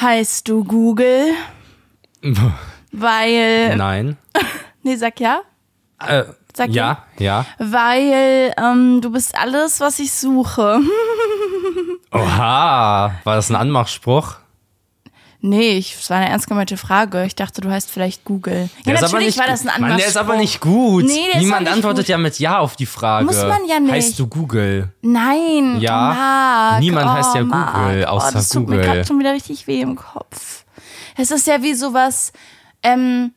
Heißt du Google? Weil. Nein. Nee, sag ja. Äh, Sag ja, ja. Weil ähm, du bist alles, was ich suche. Oha, war das ein Anmachspruch? Nee, ich, das war eine ernst gemeinte Frage. Ich dachte, du heißt vielleicht Google. Ja, Der aber natürlich nicht war das ein Mann, Anmachspruch. der ist aber nicht gut. Nee, der Niemand antwortet gut. ja mit Ja auf die Frage. Muss man ja nicht. Heißt du Google? Nein. Ja. Marc. Niemand heißt ja oh, Marc. Google, oh, außer das tut mir Google. gerade schon wieder richtig weh im Kopf. Es ist ja wie sowas, ähm,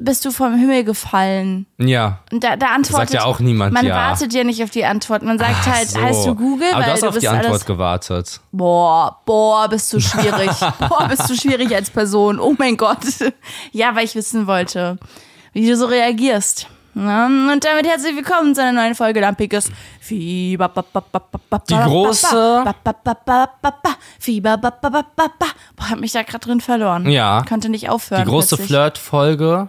bist du vom Himmel gefallen? Ja. Und da, da antwortet Sagt ja auch niemand Man ja. wartet ja nicht auf die Antwort. Man sagt Ach halt, so. heißt du Google? Aber weil du hast du auf die Antwort alles, gewartet. Boah, boah, bist du schwierig. boah, bist du schwierig als Person. Oh mein Gott. Ja, weil ich wissen wollte, wie du so reagierst. Und damit herzlich willkommen zu einer neuen Folge Lampiges Fieber. Die große- Fieber. Boah, hab mich da gerade drin verloren. Ja. Konnte nicht aufhören. Die große. Flirt-Folge.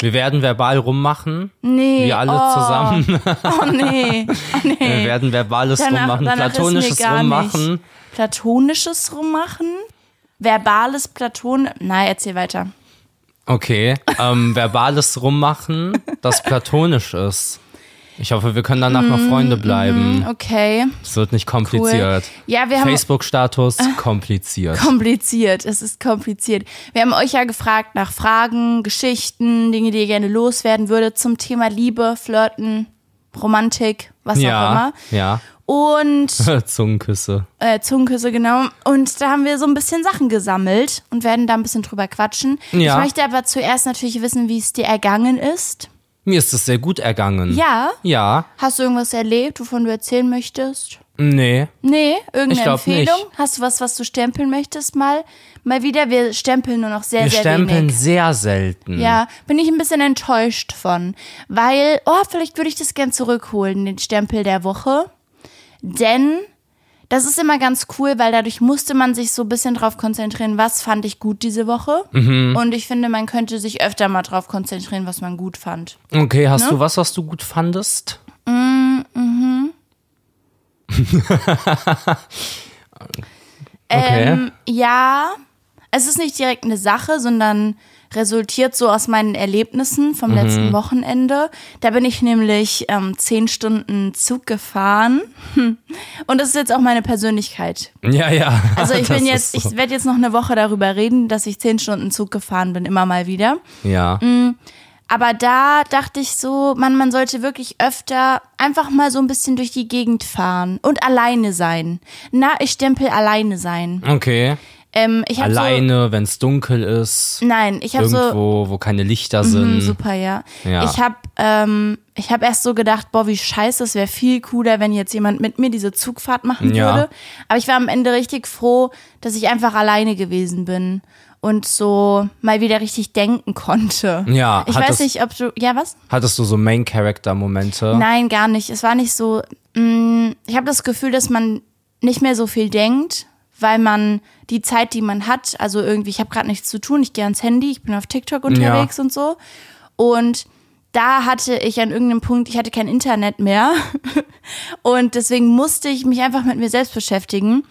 Wir werden verbal rummachen. Nee. Wir alle oh. zusammen. Oh nee. Oh, nee. Wir werden verbales Danach- rummachen, danach platonisches rummachen. Nicht. Platonisches rummachen? Verbales Platon. Na, erzähl weiter. Okay. Ähm, verbales rummachen, das platonisch ist. Ich hoffe, wir können danach noch Freunde bleiben. Okay. Es wird nicht Mm, Cool. kompliziert. Ja, wir haben Facebook-Status kompliziert. kompliziert. Es ist kompliziert. Wir haben euch ja gefragt nach Fragen, Geschichten, Dinge, die ihr gerne loswerden würdet zum Thema Liebe, Flirten, Romantik, was auch ja, immer. ja. Und Zungenküsse. äh, Zungenküsse, genau. Und da haben wir so ein bisschen Sachen gesammelt und werden da ein bisschen drüber quatschen. Ja. Ich möchte aber zuerst natürlich wissen, wie es dir ergangen ist. Mir ist es sehr gut ergangen. Ja. Ja. Hast du irgendwas erlebt, wovon du erzählen möchtest? Nee. Nee, irgendeine Ich Empfehlung? nicht. Hast du was, was du stempeln möchtest mal? Mal wieder, wir stempeln nur noch sehr, Wir sehr stempeln wenig. sehr selten. Ja, bin ich ein bisschen enttäuscht von. Weil, oh, vielleicht würde ich das gern zurückholen, den Stempel der Woche. Denn das ist immer ganz cool, weil dadurch musste man sich so ein bisschen drauf konzentrieren, was fand ich gut diese Woche. Mhm. Und ich finde, man könnte sich öfter mal drauf konzentrieren, was man gut fand. Okay, hast Ne? du was, was du gut fandest? Okay. Ähm, ja, es ist nicht direkt eine Sache, sondern resultiert so aus meinen Erlebnissen vom Mhm. letzten Wochenende. Da bin ich nämlich ähm, zehn Stunden Zug gefahren. Und das ist jetzt auch meine Persönlichkeit. Ja, ja. Also ich bin jetzt, so. ich werde jetzt noch eine Woche darüber reden, dass ich zehn Stunden Zug gefahren bin, immer mal wieder. Ja. Aber da dachte ich so, man, man sollte wirklich öfter einfach mal so ein bisschen durch die Gegend fahren und alleine sein. Na, ich stempel alleine sein. Okay. Ähm, hab So, Alleine, wenn es dunkel ist. Nein, ich habe so Irgendwo, wo keine Lichter Mhm, sind. super, ja. Ja. Ich habe ähm, ich hab erst so gedacht, boah, wie scheiße, es wäre viel cooler, wenn jetzt jemand mit mir diese Zugfahrt machen Ja. würde. Aber ich war am Ende richtig froh, dass ich einfach alleine gewesen bin und so mal wieder richtig denken konnte. Ja, Ich hat weiß nicht, ob du, ja was? Hattest du so Main-Character-Momente? Nein, gar nicht. Es war nicht so. Mh, ich habe das Gefühl, dass man nicht mehr so viel denkt, weil man die Zeit, die man hat, also irgendwie, ich habe gerade nichts zu tun, ich gehe ans Handy, ich bin auf TikTok unterwegs und so. Und da hatte ich an irgendeinem Punkt, ich hatte kein Internet mehr. und deswegen musste ich mich einfach mit mir selbst beschäftigen.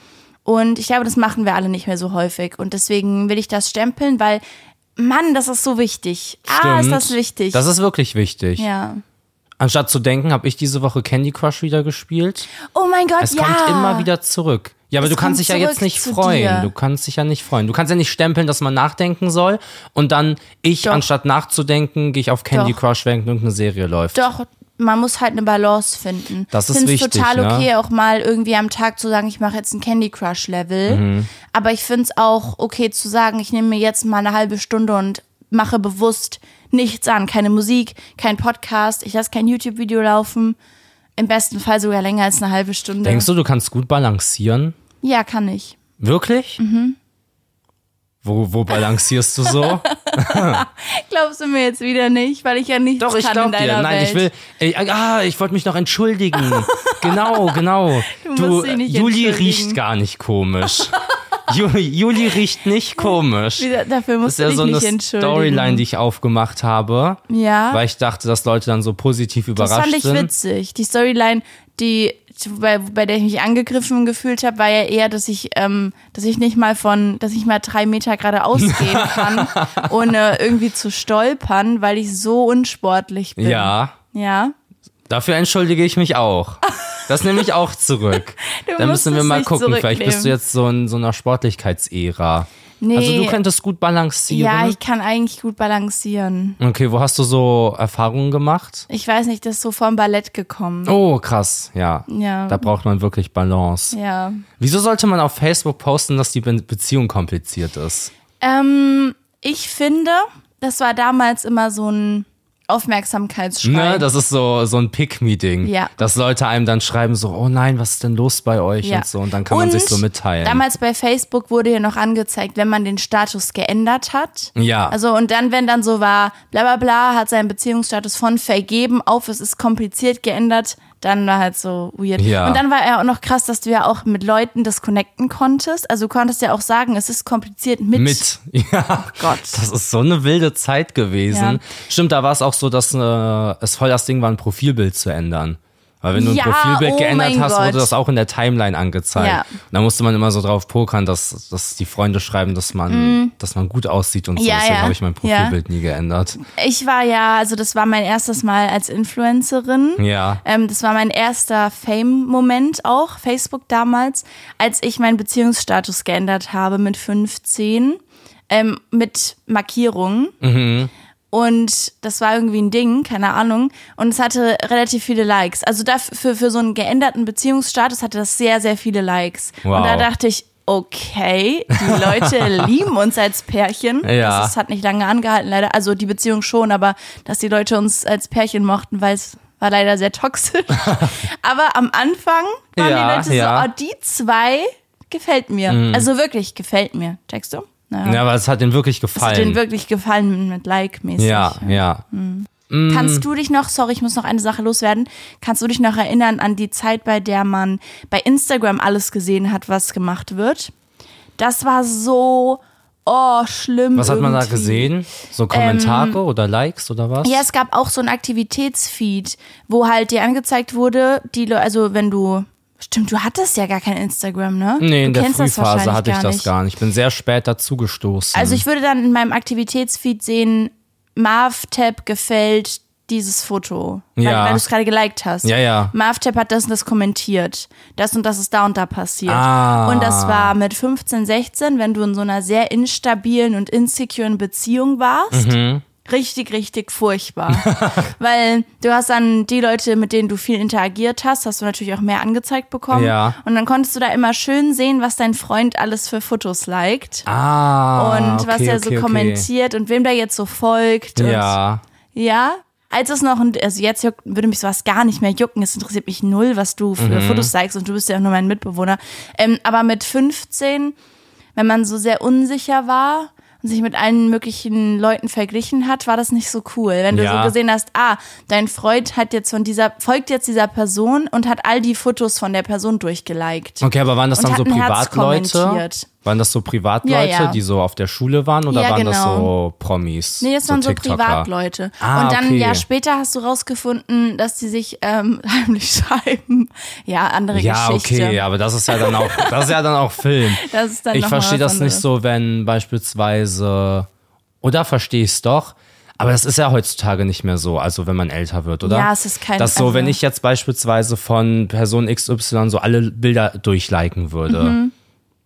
Und ich glaube, das machen wir alle nicht mehr so häufig. Und deswegen will ich das stempeln, weil, Mann, das ist so wichtig. Ah, ist Stimmt. das wichtig. Das ist wirklich wichtig. ja. Anstatt zu denken, habe ich diese Woche Candy Crush wieder gespielt. Oh mein Gott, Es ja. kommt immer wieder zurück. Ja, aber Es du kannst dich ja jetzt nicht freuen. dir. Du kannst dich ja nicht freuen. Du kannst ja nicht stempeln, dass man nachdenken soll und dann ich, Doch. anstatt nachzudenken, gehe ich auf Candy Doch. Crush, während irgendeine Serie läuft. Doch, man muss halt eine Balance finden. Das ist wichtig, total ne? okay, auch mal irgendwie am Tag zu sagen, ich mache jetzt ein Candy Crush Level. Mhm. Aber ich finde es auch okay zu sagen, ich nehme mir jetzt mal eine halbe Stunde und mache bewusst nichts an. Keine Musik, kein Podcast, ich lasse kein YouTube-Video laufen. Im besten Fall sogar länger als eine halbe Stunde. Denkst du, du kannst gut balancieren? Ja, kann ich. Wirklich? Mhm. Wo, wo balancierst du so? Glaubst du mir jetzt wieder nicht, weil ich ja nichts Doch, ich kann in glaub deiner dir. Nein, Welt. ich will. Ey, ah, ich wollte mich noch entschuldigen. genau, genau. Du Du, nicht Juli riecht gar nicht komisch. Juli, riecht nicht komisch. Wie, dafür Das musst ist ja du dich so eine. Storyline, die ich aufgemacht habe. Ja. Weil ich dachte, dass Leute dann so positiv Das überrascht fand ich sind. witzig. Die Storyline, die bei, bei der ich mich angegriffen gefühlt habe, war ja eher, dass ich, ähm, dass ich nicht mal von, dass ich mal drei Meter geradeaus gehen kann, ohne irgendwie zu stolpern, weil ich so unsportlich bin. Ja, Ja. Dafür entschuldige ich mich auch. Das nehme ich auch zurück. Musst müssen wir mal gucken. Vielleicht bist du jetzt so in so einer Sportlichkeitsära. Nee. Also du könntest gut balancieren. ja, ich kann eigentlich gut balancieren. okay, wo hast du so Erfahrungen gemacht? Ich weiß nicht, das ist so vom Ballett gekommen. Oh, krass, ja. Ja. Da braucht man wirklich Balance. Ja. Wieso sollte man auf Facebook posten, dass die Be Beziehung kompliziert ist? Ähm, ich finde, das war damals immer so ein Aufmerksamkeitsschrei. Ne, das ist so, so ein Pick-Me-Ding. Ja. Dass Leute einem dann schreiben so, oh nein, was ist denn los bei euch Ja. und so. Und dann kann man sich so mitteilen. Damals bei Facebook wurde ja noch angezeigt, wenn man den Status geändert hat. Ja. Also und dann, wenn dann so war, bla bla bla, hat seinen Beziehungsstatus von vergeben auf, es ist kompliziert geändert, dann war halt so weird. Ja. Und dann war ja auch noch krass, dass du ja auch mit Leuten das connecten konntest. Also du konntest ja auch sagen, es ist kompliziert mit. Mit. Ja. Gott. Das ist so eine wilde Zeit gewesen. Ja. Stimmt, da war es auch so, dass äh, es voll das Ding war, ein Profilbild zu ändern. Weil wenn du ein Ja, Profilbild oh geändert hast, Gott. wurde das auch in der Timeline angezeigt. Ja. Und da musste man immer so drauf pokern, dass, dass die Freunde schreiben, dass man, dass man gut aussieht und so. Mhm. Ja, Deswegen ja. habe ich mein. Profilbild nie geändert. Ich war ja, also das war mein erstes Mal als Influencerin. Ja. Ähm, das war mein erster Fame-Moment auch, Facebook damals, als ich meinen Beziehungsstatus geändert habe mit 15, ähm, mit Markierungen. Und das war irgendwie ein Ding, keine Ahnung. Und es hatte relativ viele Likes. Also dafür, für, so einen geänderten Beziehungsstatus hatte das sehr, sehr viele Likes. Wow. Und da dachte ich, okay, die Leute lieben uns als Pärchen. Ja. Das, ist, hat nicht lange angehalten, leider. Also die Beziehung schon, aber dass die Leute uns als Pärchen mochten, weil es war leider sehr toxisch. aber am Anfang waren Ja, die Leute ja. so, oh, die zwei gefällt mir. Also wirklich gefällt mir. Checkst du? Naja. Ja, aber es hat denen wirklich Es hat denen gefallen. wirklich gefallen mit Like-mäßig. Ja, ja. Kannst du dich noch, sorry, ich muss noch eine Sache loswerden, kannst du dich noch erinnern an die Zeit, bei der man bei Instagram alles gesehen hat, was gemacht wird? Das war so, oh, schlimm. Was hat man da irgendwie. gesehen? So Kommentare oder Likes oder was? Ähm, Ja, es gab auch so ein Aktivitätsfeed, wo halt dir angezeigt wurde, die also wenn du, stimmt, du hattest ja gar kein Instagram, ne? Nee, in du der kennst das Frühphase hatte ich gar das gar nicht. Ich bin sehr spät dazugestoßen. Also ich würde dann in meinem Aktivitätsfeed sehen, MarvTab gefällt dieses Foto, weil, Ja. weil du es gerade geliked hast. Ja, ja. MarvTab hat das und das kommentiert. Das und das ist da und da passiert. Ah. Und das war mit 15, 16, wenn du in so einer sehr instabilen und insecuren Beziehung warst. Mhm. Richtig, richtig furchtbar. Weil du hast dann die Leute, mit denen du viel interagiert hast, hast du natürlich auch mehr angezeigt bekommen. Ja. Und dann konntest du da immer schön sehen, was dein Freund alles für Fotos liked ah, und okay, was er so okay. kommentiert und wem der jetzt so folgt. Ja, ja. Als es noch, ein- also jetzt würde mich sowas gar nicht mehr jucken. Es interessiert mich null, was du für Mhm. Fotos zeigst und du bist ja auch nur mein Mitbewohner. Ähm, aber mit 15, wenn man so sehr unsicher war und sich mit allen möglichen Leuten verglichen hat, war das nicht so cool. Wenn du Ja. so gesehen hast, ah, dein Freund hat jetzt von dieser, folgt jetzt dieser Person und hat all die Fotos von der Person durchgeliked. okay, aber waren das dann so Privatleute? Waren das so Privatleute, Ja, ja. die so auf der Schule waren oder Ja, waren das genau. so Promis? Nee, das waren so TikToker? Privatleute. Ah, und dann okay. ja später hast du rausgefunden, dass die sich ähm, heimlich schreiben. Ja, andere Ja, Geschichte. okay, aber das ist ja dann auch, das ist ja dann auch Film. Das ist dann ich verstehe das nicht anderes. so, wenn beispielsweise, oder verstehe ich es doch, aber das ist ja heutzutage nicht mehr so, also wenn man älter wird, oder? Ja, es ist kein- Das so, also- wenn ich jetzt beispielsweise von Person XY so alle Bilder durchliken würde,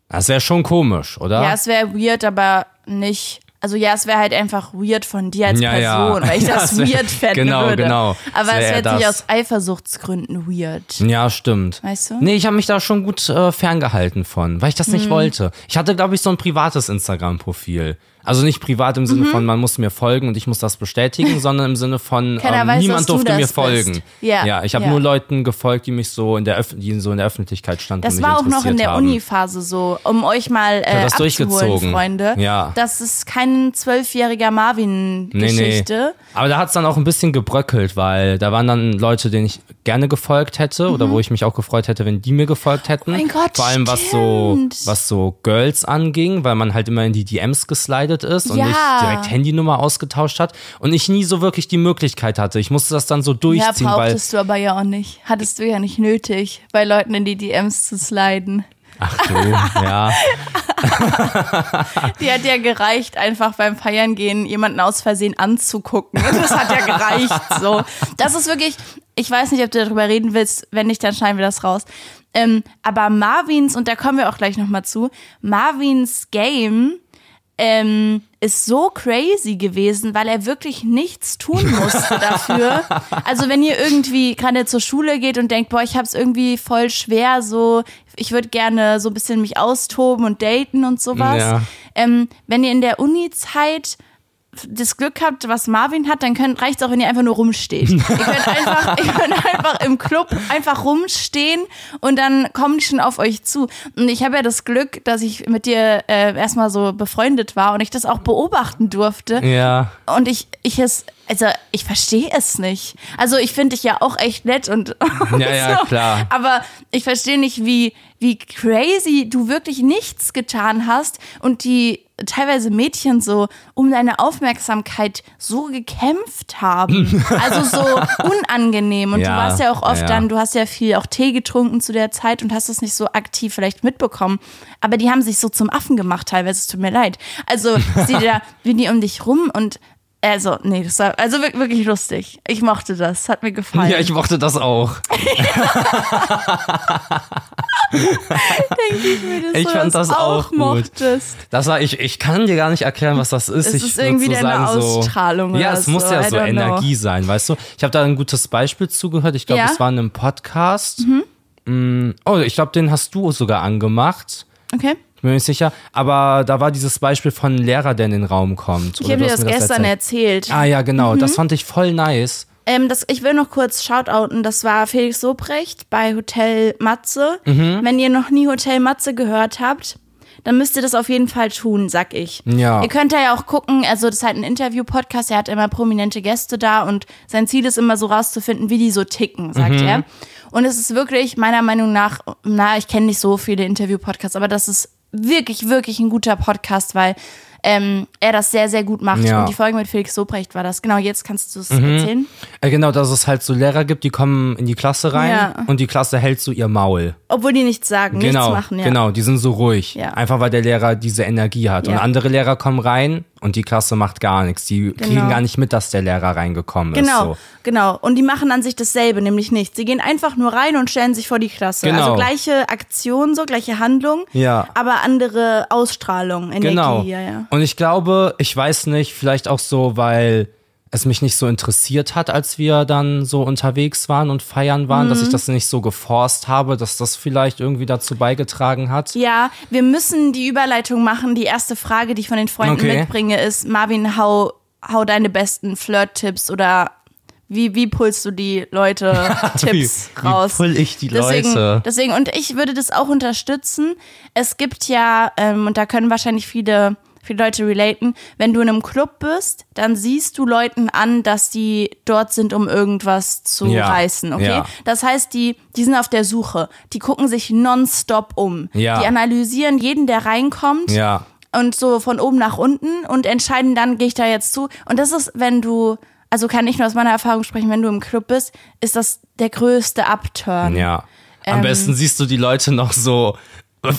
das wäre schon komisch, oder? Ja, es wäre weird, aber nicht. Also ja, es wäre halt einfach weird von dir als Ja, ja. Person, weil ich Ja, das wär- weird fänden genau, würde. genau. Aber Es es wär wäre nicht aus Eifersuchtsgründen weird. Ja, stimmt. Weißt du? Nee, ich habe mich da schon gut äh, ferngehalten von, weil ich das nicht Mhm. wollte. Ich hatte, glaube ich, so ein privates Instagram-Profil. Also nicht privat im Sinne von, man muss mir folgen und ich muss das bestätigen, sondern im Sinne von, ähm, weiß, niemand du durfte das mir folgen. Ja, ja ich habe ja. nur Leuten gefolgt, die mich so in der, Öff die so in der Öffentlichkeit standen Das war auch noch in der. Uni-Phase so, um euch mal äh, das abzuholen. Freunde. Ja. Das ist kein zwölfjähriger Marvin-Geschichte. Aber da hat es dann auch ein bisschen gebröckelt, weil da waren dann Leute, denen ich gerne gefolgt hätte oder wo ich mich auch gefreut hätte, wenn die mir gefolgt hätten. Mhm. Oh mein Gott, Vor allem was so, stimmt. was so Girls anging, weil man halt immer in die DMs geslidet ist und Ja. nicht direkt Handynummer ausgetauscht hat und ich nie so wirklich die Möglichkeit hatte. Ich musste das dann so Ja, durchziehen, weil. brauchtest du aber ja auch nicht. Hattest du ja nicht nötig, bei Leuten in die DMs zu sliden. Ach du, ja. Die hat ja gereicht, einfach beim Feiern gehen, jemanden aus Versehen anzugucken. Das hat ja gereicht, so. Das ist wirklich, ich weiß nicht, ob du darüber reden willst, wenn nicht, dann schneiden wir das raus. Ähm, aber Marvins, und da kommen wir auch gleich nochmal zu, Marvins Game ähm, ist so crazy gewesen, weil er wirklich nichts tun musste dafür. Also wenn ihr irgendwie gerade zur Schule geht und denkt, boah, ich hab's irgendwie voll schwer, so ich würde gerne so ein bisschen mich austoben und daten und sowas. Ja. Ähm, wenn ihr in der Uni-Zeit das Glück habt, was Marvin hat, dann könnt, reicht's auch, wenn ihr einfach nur rumsteht. ihr könnt einfach, ihr könnt einfach im Club einfach rumstehen und dann kommen die schon auf euch zu. Und ich habe ja das Glück, dass ich mit dir äh, erstmal so befreundet war und ich das auch beobachten durfte. Ja. Und ich, ich es, also ich verstehe es nicht. Also ich finde dich ja auch echt nett und, und Ja, ja, klar. Aber ich verstehe nicht, wie, wie crazy du wirklich nichts getan hast und die teilweise Mädchen so um deine Aufmerksamkeit so gekämpft haben. Also so unangenehm. Und du Ja, warst ja auch oft ja. dann, du hast ja viel auch Tee getrunken zu der Zeit und hast das nicht so aktiv vielleicht mitbekommen. Aber die haben sich so zum Affen gemacht teilweise, es tut mir leid. Also sie da, wie die um dich rum und also, nee, das war also wir- wirklich lustig. Ich mochte das, hat mir gefallen. Ja, ich mochte das auch. denke ich mir, dass Ich du fand das auch gut. mochtest. Das war, ich, ich kann dir gar nicht erklären, was das ist. Es ich ist irgendwie so deine sagen, Ausstrahlung So, ja, es muss so, ja I so don't know. Energie sein, weißt du? Ich habe da ein gutes Beispiel zugehört. Ich glaube, Ja? Mhm. es war in einem Podcast. Mm, Oh, ich glaube, den hast du sogar angemacht. Okay. Ich bin mir nicht sicher. Aber da war dieses Beispiel von einem Lehrer, der in den Raum kommt. Ich habe dir das gestern erzählt. erzählt. Ah ja, genau. Mhm. Das fand ich voll nice. Ähm, das, ich will noch kurz shoutouten. Das war Felix Sobrecht bei Hotel Matze. Mhm. Wenn ihr noch nie Hotel Matze gehört habt, dann müsst ihr das auf jeden Fall tun, sag ich. Ja. Ihr könnt da ja auch gucken, also das ist halt ein Interview-Podcast, er hat immer prominente Gäste da und sein Ziel ist immer so rauszufinden, wie die so ticken, sagt Mhm. er. Und es ist wirklich meiner Meinung nach, na, ich kenne nicht so viele Interview-Podcasts, aber das ist wirklich, wirklich ein guter Podcast, weil ähm, er das sehr, sehr gut macht. Ja. Und die Folge mit Felix Sobrecht war das. Genau, jetzt kannst du es erzählen. Äh, genau, dass es halt so Lehrer gibt, die kommen in die Klasse rein Ja. und die Klasse hält so ihr Maul. Obwohl die nichts sagen, Genau, nichts machen, ja. genau, die sind so ruhig. Einfach weil der Lehrer diese Energie hat. Und andere Lehrer kommen rein und die Klasse macht gar nichts. Die kriegen gar nicht mit, dass der Lehrer reingekommen ist. Genau, So. genau. Und die machen an sich dasselbe, nämlich nichts. Sie gehen einfach nur rein und stellen sich vor die Klasse. Genau. Also gleiche Aktion, so gleiche Handlung, Ja. aber andere Ausstrahlung, Energie. Genau. Ja, ja. Und ich glaube, ich weiß nicht, vielleicht auch so, weil es mich nicht so interessiert hat, als wir dann so unterwegs waren und feiern waren, dass Mhm. ich das nicht so geforst habe, dass das vielleicht irgendwie dazu beigetragen hat. Ja, wir müssen die Überleitung machen. Die erste Frage, die ich von den Freunden Okay. mitbringe, ist: Marvin, hau, hau deine besten Flirt-Tipps oder wie, wie pulst du die Leute Tipps wie raus? pull ich die deswegen, Leute? Deswegen, und ich würde das auch unterstützen. Es gibt ja, ähm, und da können wahrscheinlich viele, viele Leute relaten, wenn du in einem Club bist, dann siehst du Leuten an, dass die dort sind, um irgendwas zu Ja, reißen, okay? ja. Das heißt, die, die sind auf der Suche. Die gucken sich nonstop um. Ja. Die analysieren jeden, der reinkommt Ja. und so von oben nach unten und entscheiden dann, gehe ich da jetzt zu. Und das ist, wenn du, also kann ich nur aus meiner Erfahrung sprechen, wenn du im Club bist, ist das der größte Upturn. Ja. Am Ähm, besten siehst du die Leute noch so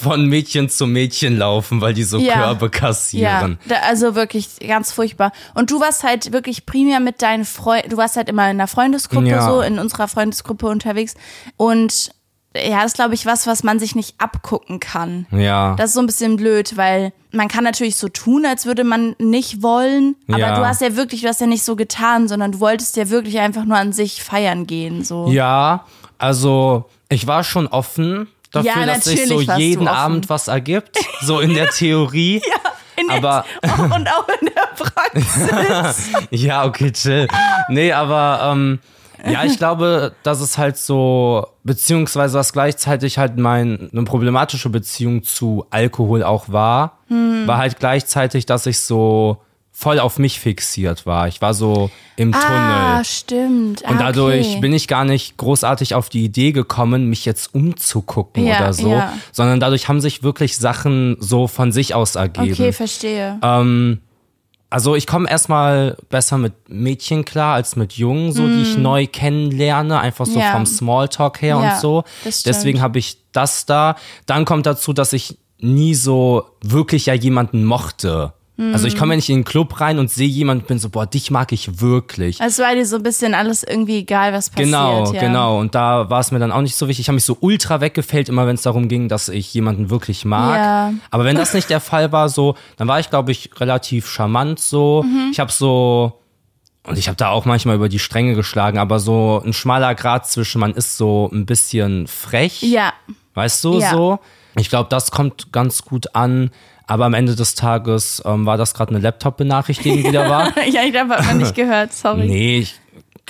von Mädchen zu Mädchen laufen, weil die so Ja. Körbe Ja, kassieren. da, also wirklich ganz furchtbar. Und du warst halt wirklich primär mit deinen Freunden, du warst halt immer in einer Freundesgruppe Ja. so, in unserer Freundesgruppe unterwegs. Und ja, das ist, glaube ich, was, was man sich nicht abgucken kann. Ja. Das ist so ein bisschen blöd, weil man kann natürlich so tun, als würde man nicht wollen, aber Ja. du hast ja wirklich, du hast ja nicht so getan, sondern du wolltest ja wirklich einfach nur an sich feiern gehen, so. Ja, also ich war schon offen dafür, Ja, dass sich so jeden. Abend was ergibt, so in der Theorie. Nett. Aber Oh, und auch in der Praxis. ja, okay, chill. Nee, aber ähm, ja, ich glaube, dass es halt so, beziehungsweise dass gleichzeitig halt meine eine problematische Beziehung zu Alkohol auch war, war halt gleichzeitig, dass ich so voll auf mich fixiert war. Ich war so im ah, Tunnel. stimmt. Ah, Und dadurch okay. bin ich gar nicht großartig auf die Idee gekommen, mich jetzt umzugucken Ja, oder so, ja. sondern dadurch haben sich wirklich Sachen so von sich aus ergeben. Okay, verstehe. Ähm, also ich komme erstmal besser mit Mädchen klar als mit Jungen, so die ich neu kennenlerne, einfach so Mm. Ja. vom Smalltalk her und so. Deswegen habe ich das da. Dann kommt dazu, dass ich nie so wirklich ja jemanden mochte. Also ich komme ja nicht in den Club rein und sehe jemanden und bin so, boah, dich mag ich wirklich. Also war dir so ein bisschen alles irgendwie egal, was passiert. Genau, ja. genau. Und da war es mir dann auch nicht so wichtig. Ich habe mich so ultra weggefällt, immer wenn es darum ging, dass ich jemanden wirklich mag. Ja. Aber wenn das nicht der Fall war, so, dann war ich, glaube ich, relativ charmant so. Mhm. Ich habe so, und ich habe da auch manchmal über die Stränge geschlagen, aber so ein schmaler Grad zwischen, man ist so ein bisschen frech. Ja, Weißt du, Ja. so? Ich glaube, das kommt ganz gut an. Aber am Ende des Tages ähm, war das gerade eine Laptop-Benachrichtigung, die da war. ja, ich hat man nicht gehört, sorry. Nee, ich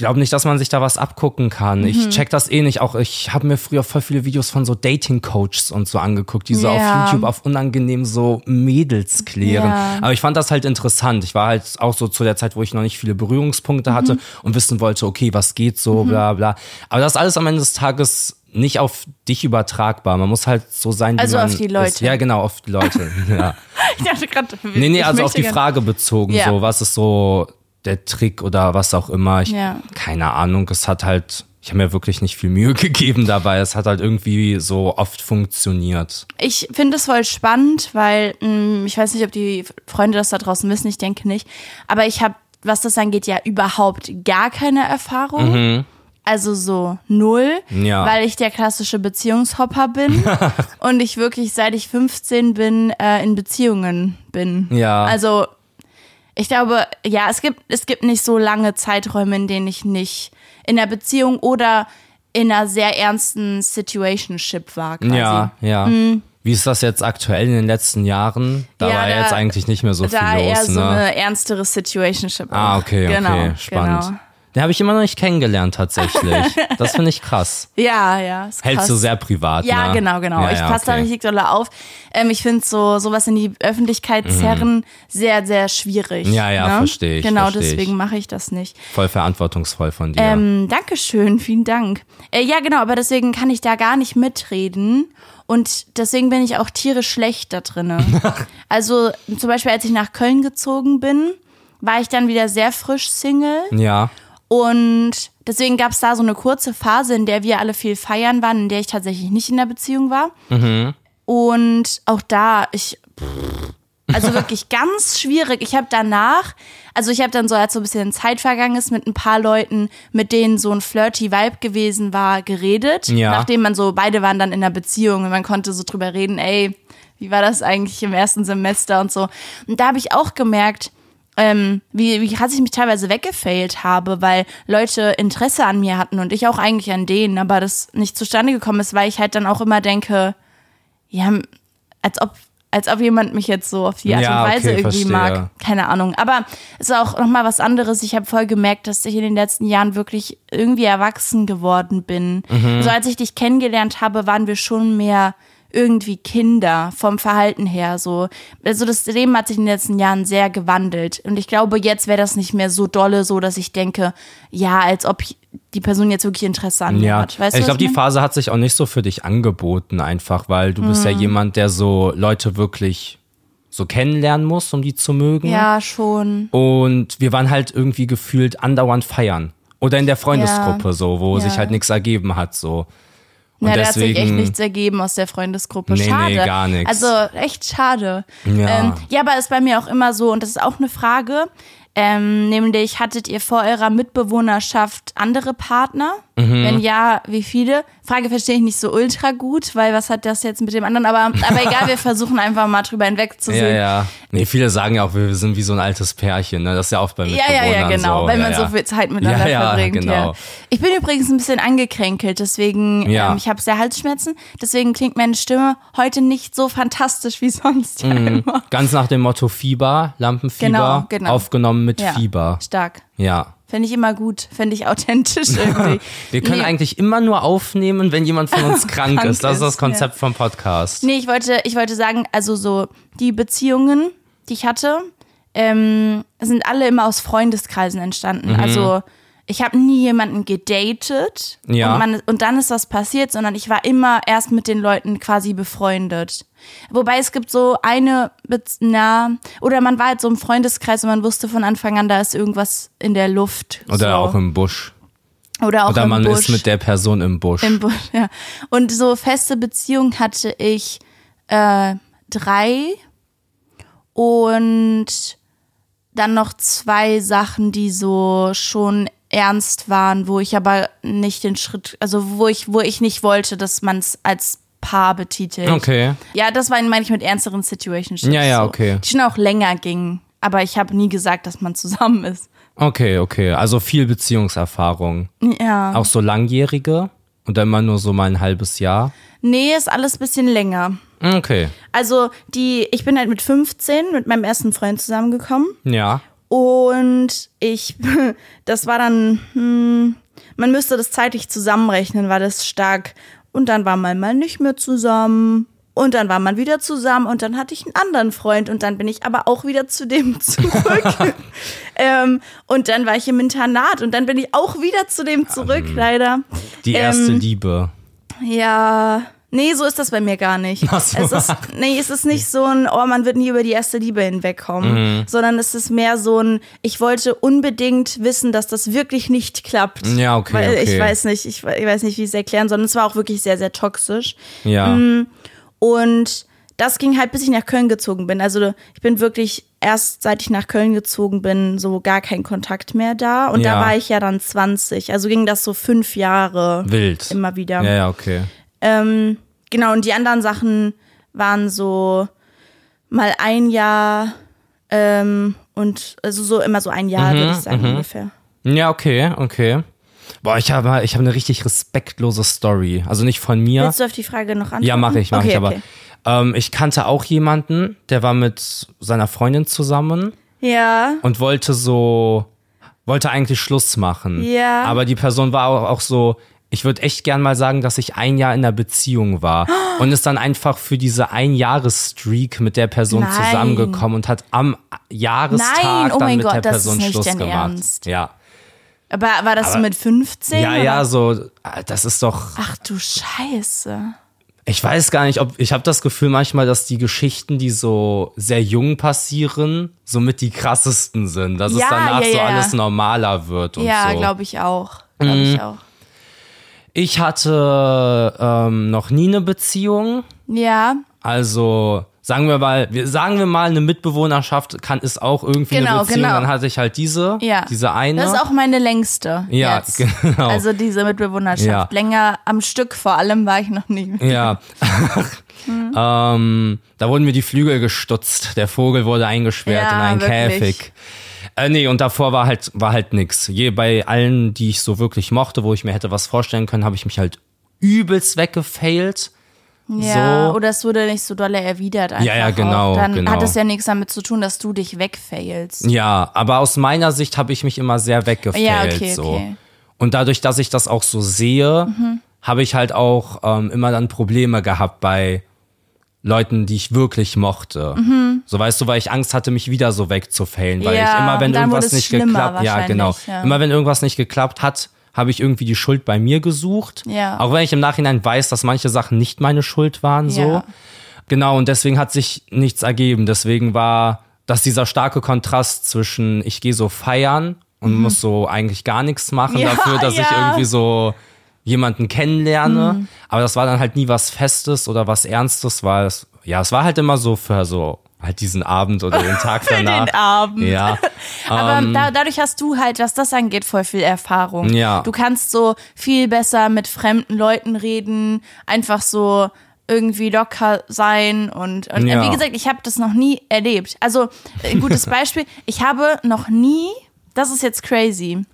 glaube nicht, dass man sich da was abgucken kann. Ich Mhm. check das eh nicht. Auch ich habe mir früher voll viele Videos von so Dating-Coaches und so angeguckt, die so Ja. auf YouTube auf unangenehm so Mädels klären. Ja. Aber ich fand das halt interessant. Ich war halt auch so zu der Zeit, wo ich noch nicht viele Berührungspunkte hatte Mhm. und wissen wollte, okay, was geht so, bla bla. Aber das ist alles am Ende des Tages nicht auf dich übertragbar. Man muss halt so sein, wie Also man auf die Ist. Leute. Ja, genau, auf die Leute. ja. Ich dachte gerade, Nee, nee, ich also auf die Frage bezogen, Ja. so, was ist so der Trick oder was auch immer. Ich, Ja. Keine Ahnung, es hat halt, ich habe mir wirklich nicht viel Mühe gegeben dabei. Es hat halt irgendwie so oft funktioniert. Ich finde es voll spannend, weil mh, ich weiß nicht, ob die Freunde das da draußen wissen, ich denke nicht. Aber ich habe, was das angeht, ja überhaupt gar keine Erfahrung. Also so null, Mhm. Ja. weil ich der klassische Beziehungshopper bin und ich wirklich seit ich 15 bin äh, in Beziehungen bin. Ja. Also ich glaube, ja, es gibt, es gibt nicht so lange Zeiträume, in denen ich nicht in einer Beziehung oder in einer sehr ernsten Situationship war. Quasi. Ja, ja. Wie ist das jetzt aktuell in den letzten Jahren? Da Mhm. Ja, war da- jetzt eigentlich nicht mehr so viel Da los, eher so ne? eine ernstere Situationship. ah, okay, okay, genau, spannend. Genau. Den habe ich immer noch nicht kennengelernt, tatsächlich. das finde ich krass. Ja, ja. Ist Hältst krass. du sehr privat, Ja, ne? genau, genau. Ja, ich ja, passe da okay. richtig doll auf. Ähm, ich finde so sowas in die Öffentlichkeit zerren sehr, sehr schwierig. Mhm. Ja, ja, ne? versteh ich, Genau, versteh deswegen mache ich das nicht. Voll verantwortungsvoll von dir. Ähm, Dankeschön, vielen Dank. Äh, ja, genau, aber deswegen kann ich da gar nicht mitreden. Und deswegen bin ich auch tierisch schlecht da drinne. also zum Beispiel, als ich nach Köln gezogen bin, war ich dann wieder sehr frisch Single. ja. Und deswegen gab es da so eine kurze Phase, in der wir alle viel feiern waren, in der ich tatsächlich nicht in der Beziehung war. Und auch da, ich. Also wirklich ganz schwierig. Ich habe danach, also ich habe dann so, als so ein bisschen Zeit vergangen ist, mit ein paar Leuten, mit denen so ein flirty Vibe gewesen war, geredet. Ja. Nachdem man so, beide waren dann in einer Beziehung und man konnte so drüber reden, ey, wie war das eigentlich im ersten Semester und so. Und da habe ich auch gemerkt, ähm, wie, wie krass ich mich teilweise weggefailt habe, weil Leute Interesse an mir hatten und ich auch eigentlich an denen, aber das nicht zustande gekommen ist, weil ich halt dann auch immer denke, ja, als ob, als ob jemand mich jetzt so auf die Art Ja, und Weise okay, irgendwie verstehe. mag. Keine Ahnung. Aber es ist auch nochmal was anderes. Ich habe voll gemerkt, dass ich in den letzten Jahren wirklich irgendwie erwachsen geworden bin. Mhm. So als ich dich kennengelernt habe, waren wir schon mehr irgendwie Kinder vom Verhalten her so. Also das Leben hat sich in den letzten Jahren sehr gewandelt und ich glaube, jetzt wäre das nicht mehr so dolle so, dass ich denke, ja, als ob die Person jetzt wirklich Interesse an Ja, hat. Weißt ich glaube, die meine? Phase hat sich auch nicht so für dich angeboten, einfach, weil du bist ja Mhm. jemand, der so Leute wirklich so kennenlernen muss, um die zu mögen. Ja, schon. Und wir waren halt irgendwie gefühlt andauernd feiern. Oder in der Freundesgruppe so, wo Ja. sich halt nichts ergeben hat, so. Und Ja, da hat sich echt nichts ergeben aus der Freundesgruppe. Nee, nee, schade. gar nichts. Also echt schade. Ja. Ähm, ja, aber ist bei mir auch immer so, und das ist auch eine Frage, ähm, nämlich hattet ihr vor eurer Mitbewohnerschaft andere Partner? Wenn ja, wie viele? Frage verstehe ich nicht so ultra gut, weil was hat das jetzt mit dem anderen? Aber, aber egal, wir versuchen einfach mal drüber hinwegzusehen. Ja, ja. Nee, viele sagen ja auch, wir sind wie so ein altes Pärchen. Ne? Das ist ja oft bei Ja, ja, ja, Mitbewohnern genau, so. wenn ja, man ja. so viel Zeit miteinander Ja, ja, verbringt. genau. Ja. Ich bin übrigens ein bisschen angekränkelt, deswegen, Ja. ähm, ich habe sehr Halsschmerzen, deswegen klingt meine Stimme heute nicht so fantastisch wie sonst ja Mhm. immer. Ganz nach dem Motto Fieber, Lampenfieber, Genau, genau. aufgenommen mit Ja. Fieber. Stark. Ja. Fände ich immer gut, fände ich authentisch irgendwie. Wir können Nee. eigentlich immer nur aufnehmen, wenn jemand von uns krank, Krank ist. Das ist das Konzept vom Podcast. Nee, ich wollte, ich wollte sagen, also so die Beziehungen, die ich hatte, ähm, sind alle immer aus Freundeskreisen entstanden. Mhm. Also ich habe nie jemanden gedatet Ja. und, man, und dann ist was passiert, sondern ich war immer erst mit den Leuten quasi befreundet. Wobei es gibt so eine, na, oder man war halt so im Freundeskreis und man wusste von Anfang an, da ist irgendwas in der Luft. Oder so. auch im Busch. oder auch Oder man Busch. ist mit der Person im Busch. Im Busch, ja. Und so feste Beziehungen hatte ich äh, drei und dann noch zwei Sachen, die so schon ernst waren, wo ich aber nicht den Schritt, also wo ich, wo ich nicht wollte, dass man es als Paar betitelt. Okay. Ja, das war, meine ich, mit ernsteren Situationships. Ja, ja, so, okay. Die schon auch länger gingen. Aber ich habe nie gesagt, dass man zusammen ist. Okay, okay. Also viel Beziehungserfahrung. Ja. Auch so langjährige? Oder immer nur so mal ein halbes Jahr? Nee, ist alles bisschen länger. Okay. Also die, ich bin halt mit 15 mit meinem ersten Freund zusammengekommen Ja. Und ich, das war dann, hm, man müsste das zeitlich zusammenrechnen, war das stark. Und dann war man mal nicht mehr zusammen und dann war man wieder zusammen und dann hatte ich einen anderen Freund und dann bin ich aber auch wieder zu dem zurück. ähm, und dann war ich im Internat und dann bin ich auch wieder zu dem zurück, leider. Die erste Ähm, Liebe. Ja, nee, so ist das bei mir gar nicht. Ach so. Es ist, nee, es ist nicht so ein, oh, man wird nie über die erste Liebe hinwegkommen, Mhm. sondern es ist mehr so ein, ich wollte unbedingt wissen, dass das wirklich nicht klappt. Ja, okay, Weil okay. ich weiß nicht, ich, ich weiß nicht, wie ich es erklären soll. Und es war auch wirklich sehr, sehr toxisch. Ja. mm, Und das ging halt, bis ich nach Köln gezogen bin. Also ich bin wirklich erst seit ich nach Köln gezogen bin, so gar kein Kontakt mehr da. Und Ja. da war ich ja dann 20. Also ging das so fünf Jahre Wild. immer wieder. Ja, ja, okay. Ähm, genau, und die anderen Sachen waren so mal ein Jahr ähm, und also so immer so ein Jahr, würde ich sagen, ungefähr. Ja, okay, okay. Boah, ich habe ich hab eine richtig respektlose Story. Also nicht von mir. Willst du auf die Frage noch antworten? Ja, mache ich, mache okay, ich. Aber Okay. ähm, ich kannte auch jemanden, der war mit seiner Freundin zusammen Ja, und wollte so, wollte eigentlich Schluss machen. Ja. Aber die Person war auch, auch so, ich würde echt gern mal sagen, dass ich ein Jahr in einer Beziehung war und ist dann einfach für diese Ein-Jahres-Streak mit der Person Nein. zusammengekommen und hat am Jahrestag Nein, oh dann mein mit Gott, der das ist Person nicht Schluss gemacht. Ernst. Ja. aber war das so mit 15? Ja, oder? ja, so, äh, das ist doch, Ach du Scheiße. ich weiß gar nicht, ob, ich habe das Gefühl manchmal, dass die Geschichten, die so sehr jung passieren, somit die krassesten sind, dass Ja, es danach ja, so ja. alles normaler wird und Ja, so. glaube ich auch. Glaube Mhm. ich auch. Ich hatte ähm, noch nie eine Beziehung, Ja, also sagen wir mal, wir, sagen wir mal, eine Mitbewohnerschaft kann ist auch irgendwie Genau, eine Beziehung, genau. dann hatte ich halt diese, ja. diese eine. Das ist auch meine längste. Ja, jetzt. genau. Also diese Mitbewohnerschaft. Ja. Länger am Stück vor allem war ich noch nie. Ja. ähm, da wurden mir die Flügel gestutzt. Der Vogel wurde eingesperrt Ja, in einen wirklich. Käfig. Äh, nee, und davor war halt, war halt nix. Je bei allen, die ich so wirklich mochte, wo ich mir hätte was vorstellen können, habe ich mich halt übelst weggefailt. Ja, So. oder es wurde nicht so dolle erwidert einfach. Ja, ja, genau, Auch. Dann genau. hat es ja nichts damit zu tun, dass du dich wegfailst. Ja, aber aus meiner Sicht habe ich mich immer sehr weggefailt. Ja, okay, so. okay. Mhm. Und dadurch, dass ich das auch so sehe, habe ich halt auch ähm, immer dann Probleme gehabt bei Leuten, die ich wirklich mochte. So weißt du, weil ich Angst hatte, mich wieder so wegzufällen, weil Mhm. Ja, ich immer, wenn irgendwas nicht geklappt, ja genau, ja. immer wenn irgendwas nicht geklappt hat, habe ich irgendwie die Schuld bei mir gesucht. Ja. Auch wenn ich im Nachhinein weiß, dass manche Sachen nicht meine Schuld waren, so. Genau, und deswegen hat sich nichts ergeben. Deswegen war das dieser starke Kontrast zwischen, ich gehe so feiern und muss so eigentlich gar nichts machen Mhm. Dafür, dass ich. Mhm. irgendwie so jemanden kennenlerne. Aber das war dann halt nie was Festes oder was Ernstes, weil es, ja, es war halt immer so für so halt diesen Abend oder den Tag Für danach. den Abend. Ja. Aber ähm, da, dadurch hast du halt, was das angeht, voll viel Erfahrung. Ja. Du kannst so viel besser mit fremden Leuten reden, einfach so irgendwie locker sein und, und Ja. wie gesagt, ich habe das noch nie erlebt. Also ein gutes Beispiel, ich habe noch nie, das ist jetzt crazy,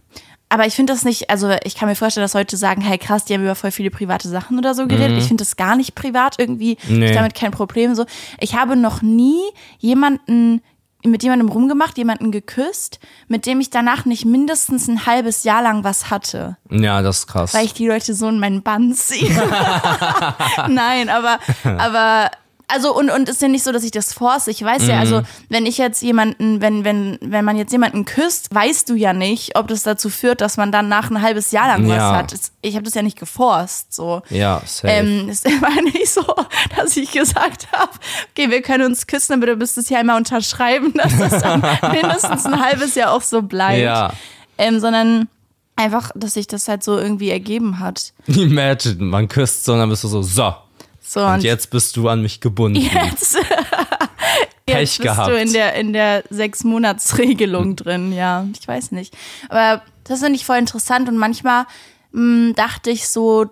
aber ich finde das nicht, also ich kann mir vorstellen, dass Leute sagen, hey krass, die haben über voll viele private Sachen oder so geredet. Ich finde das gar nicht privat irgendwie. Mhm. Nee. Ich damit kein Problem. So, ich habe noch nie jemanden mit jemandem rumgemacht, jemanden geküsst, mit dem ich danach nicht mindestens ein halbes Jahr lang was hatte, ja, das ist krass. weil ich die Leute so in meinen Bann ziehe. Nein, aber, aber, also, und, und ist ja nicht so, dass ich das force. Ich weiß ja, also, wenn ich jetzt jemanden, wenn, wenn, wenn man jetzt jemanden küsst, weißt du ja nicht, ob das dazu führt, dass man dann nach ein halbes Jahr lang was Ja. hat. Es- Ich habe das ja nicht geforst, so. ja, safe. Ähm, es war nicht so, dass ich gesagt habe, okay, wir können uns küssen, aber du müsstest hier einmal unterschreiben, dass das dann mindestens ein halbes Jahr auch so bleibt. ja. Ähm, sondern einfach, dass sich das halt so irgendwie ergeben hat. Imagine, man küsst so und dann bist du so, so. So, Und und, jetzt bist du an mich gebunden. jetzt, Pech jetzt bist gehabt. du in der, in der Sechs-Monats-Regelung drin, ja. Ich weiß nicht. Aber das finde ich voll interessant und manchmal mh, dachte ich so,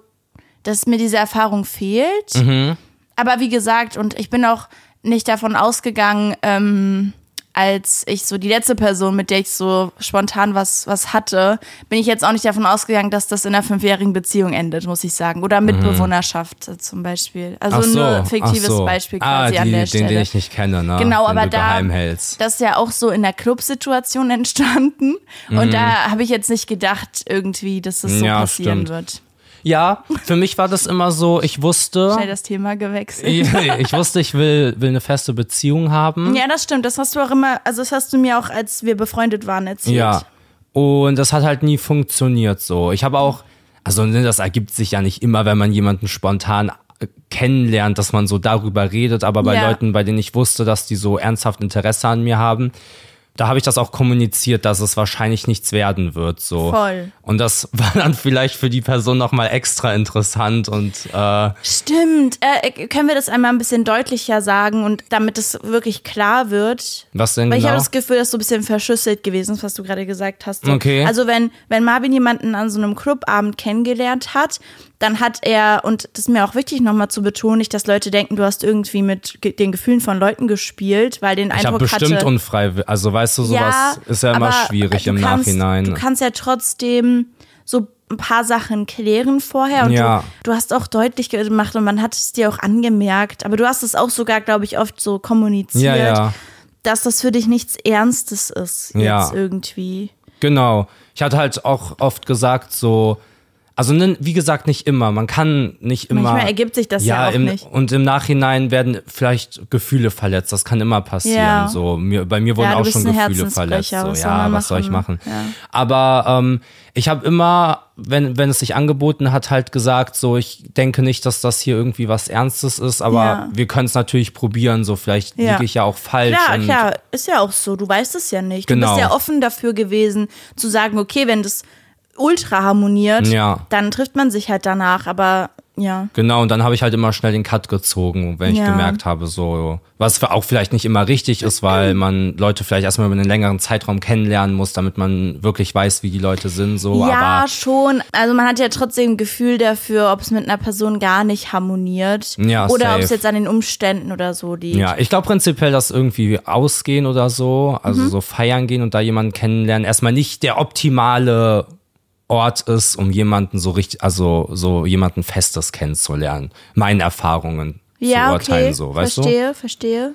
dass mir diese Erfahrung fehlt. Mhm. Aber wie gesagt, und ich bin auch nicht davon ausgegangen, ähm, als ich so die letzte Person, mit der ich so spontan was, was hatte, bin ich jetzt auch nicht davon ausgegangen, dass das in einer fünfjährigen Beziehung endet, muss ich sagen. Oder Mitbewohnerschaft äh, zum Beispiel. Also so, nur fiktives so. Beispiel ah, quasi die, an der den, Stelle. den ich nicht kenne, ne? Genau, den aber da, das ist ja auch so in der Clubsituation entstanden. Mhm. Und da habe ich jetzt nicht gedacht, irgendwie, dass das so Ja, passieren stimmt. wird. Ja, für mich war das immer so, ich wusste, Schnell das Thema gewechselt. ich wusste, ich will, will eine feste Beziehung haben. Ja, das stimmt. Das hast du auch immer, also das hast du mir auch, als wir befreundet waren, erzählt. Ja. Und das hat halt nie funktioniert so. Ich habe auch, also ne, das ergibt sich ja nicht immer, wenn man jemanden spontan äh, kennenlernt, dass man so darüber redet, aber bei Ja. Leuten, bei denen ich wusste, dass die so ernsthaft Interesse an mir haben, da habe ich das auch kommuniziert, dass es wahrscheinlich nichts werden wird. So. Voll. Und das war dann vielleicht für die Person nochmal extra interessant und äh, Stimmt. Äh, können wir das einmal ein bisschen deutlicher sagen und damit es wirklich klar wird? was denn Weil ich genau? habe das Gefühl, dass so ein bisschen verschüsselt gewesen ist, was du gerade gesagt hast. So. Okay. Also wenn, wenn Marvin jemanden an so einem Clubabend kennengelernt hat, dann hat er, und das ist mir auch wichtig nochmal zu betonen, nicht, dass Leute denken, du hast irgendwie mit ge den Gefühlen von Leuten gespielt, weil den ich habe Eindruck bestimmt hatte, unfreiwillig, also weißt du, sowas ist ja immer schwierig im kannst, Nachhinein. Du kannst ja trotzdem so ein paar Sachen klären vorher und Ja. du, du hast auch deutlich gemacht und man hat es dir auch angemerkt, aber du hast es auch sogar, glaube ich, oft so kommuniziert, ja, ja. dass das für dich nichts Ernstes ist jetzt Ja. irgendwie. Genau. Ich hatte halt auch oft gesagt, so, also ne, wie gesagt, nicht immer. Man kann nicht immer. Manchmal ergibt sich das ja auch im, nicht. Und im Nachhinein werden vielleicht Gefühle verletzt. Das kann immer passieren. Ja. So, mir, bei mir wurden Ja, du auch schon Gefühle verletzt. So, was ja, was soll ich machen? machen? Ja. Aber ähm, ich habe immer, wenn, wenn es sich angeboten hat, halt gesagt, so, ich denke nicht, dass das hier irgendwie was Ernstes ist, aber Ja. wir können es natürlich probieren. So, vielleicht Ja. liege ich ja auch falsch. Klar, und klar, ist ja auch so. Du weißt es ja nicht. Du Genau. bist ja offen dafür gewesen, zu sagen, okay, wenn das ultra harmoniert, Ja. dann trifft man sich halt danach. Aber ja. Genau, und dann habe ich halt immer schnell den Cut gezogen, wenn ich Ja. gemerkt habe, so, was auch vielleicht nicht immer richtig ist, weil man Leute vielleicht erstmal über einen längeren Zeitraum kennenlernen muss, damit man wirklich weiß, wie die Leute sind, so, Ja, aber schon. Also man hat ja trotzdem ein Gefühl dafür, ob es mit einer Person gar nicht harmoniert. Ja, oder ob es jetzt an den Umständen oder so liegt. ja, ich glaube prinzipiell, dass irgendwie ausgehen oder so, also Mhm. so feiern gehen und da jemanden kennenlernen, erstmal nicht der optimale Ort ist, um jemanden so richtig, also so jemanden Festes kennenzulernen. Meinen Erfahrungen ja zu urteilen, okay. so, weißt du? verstehe, verstehe.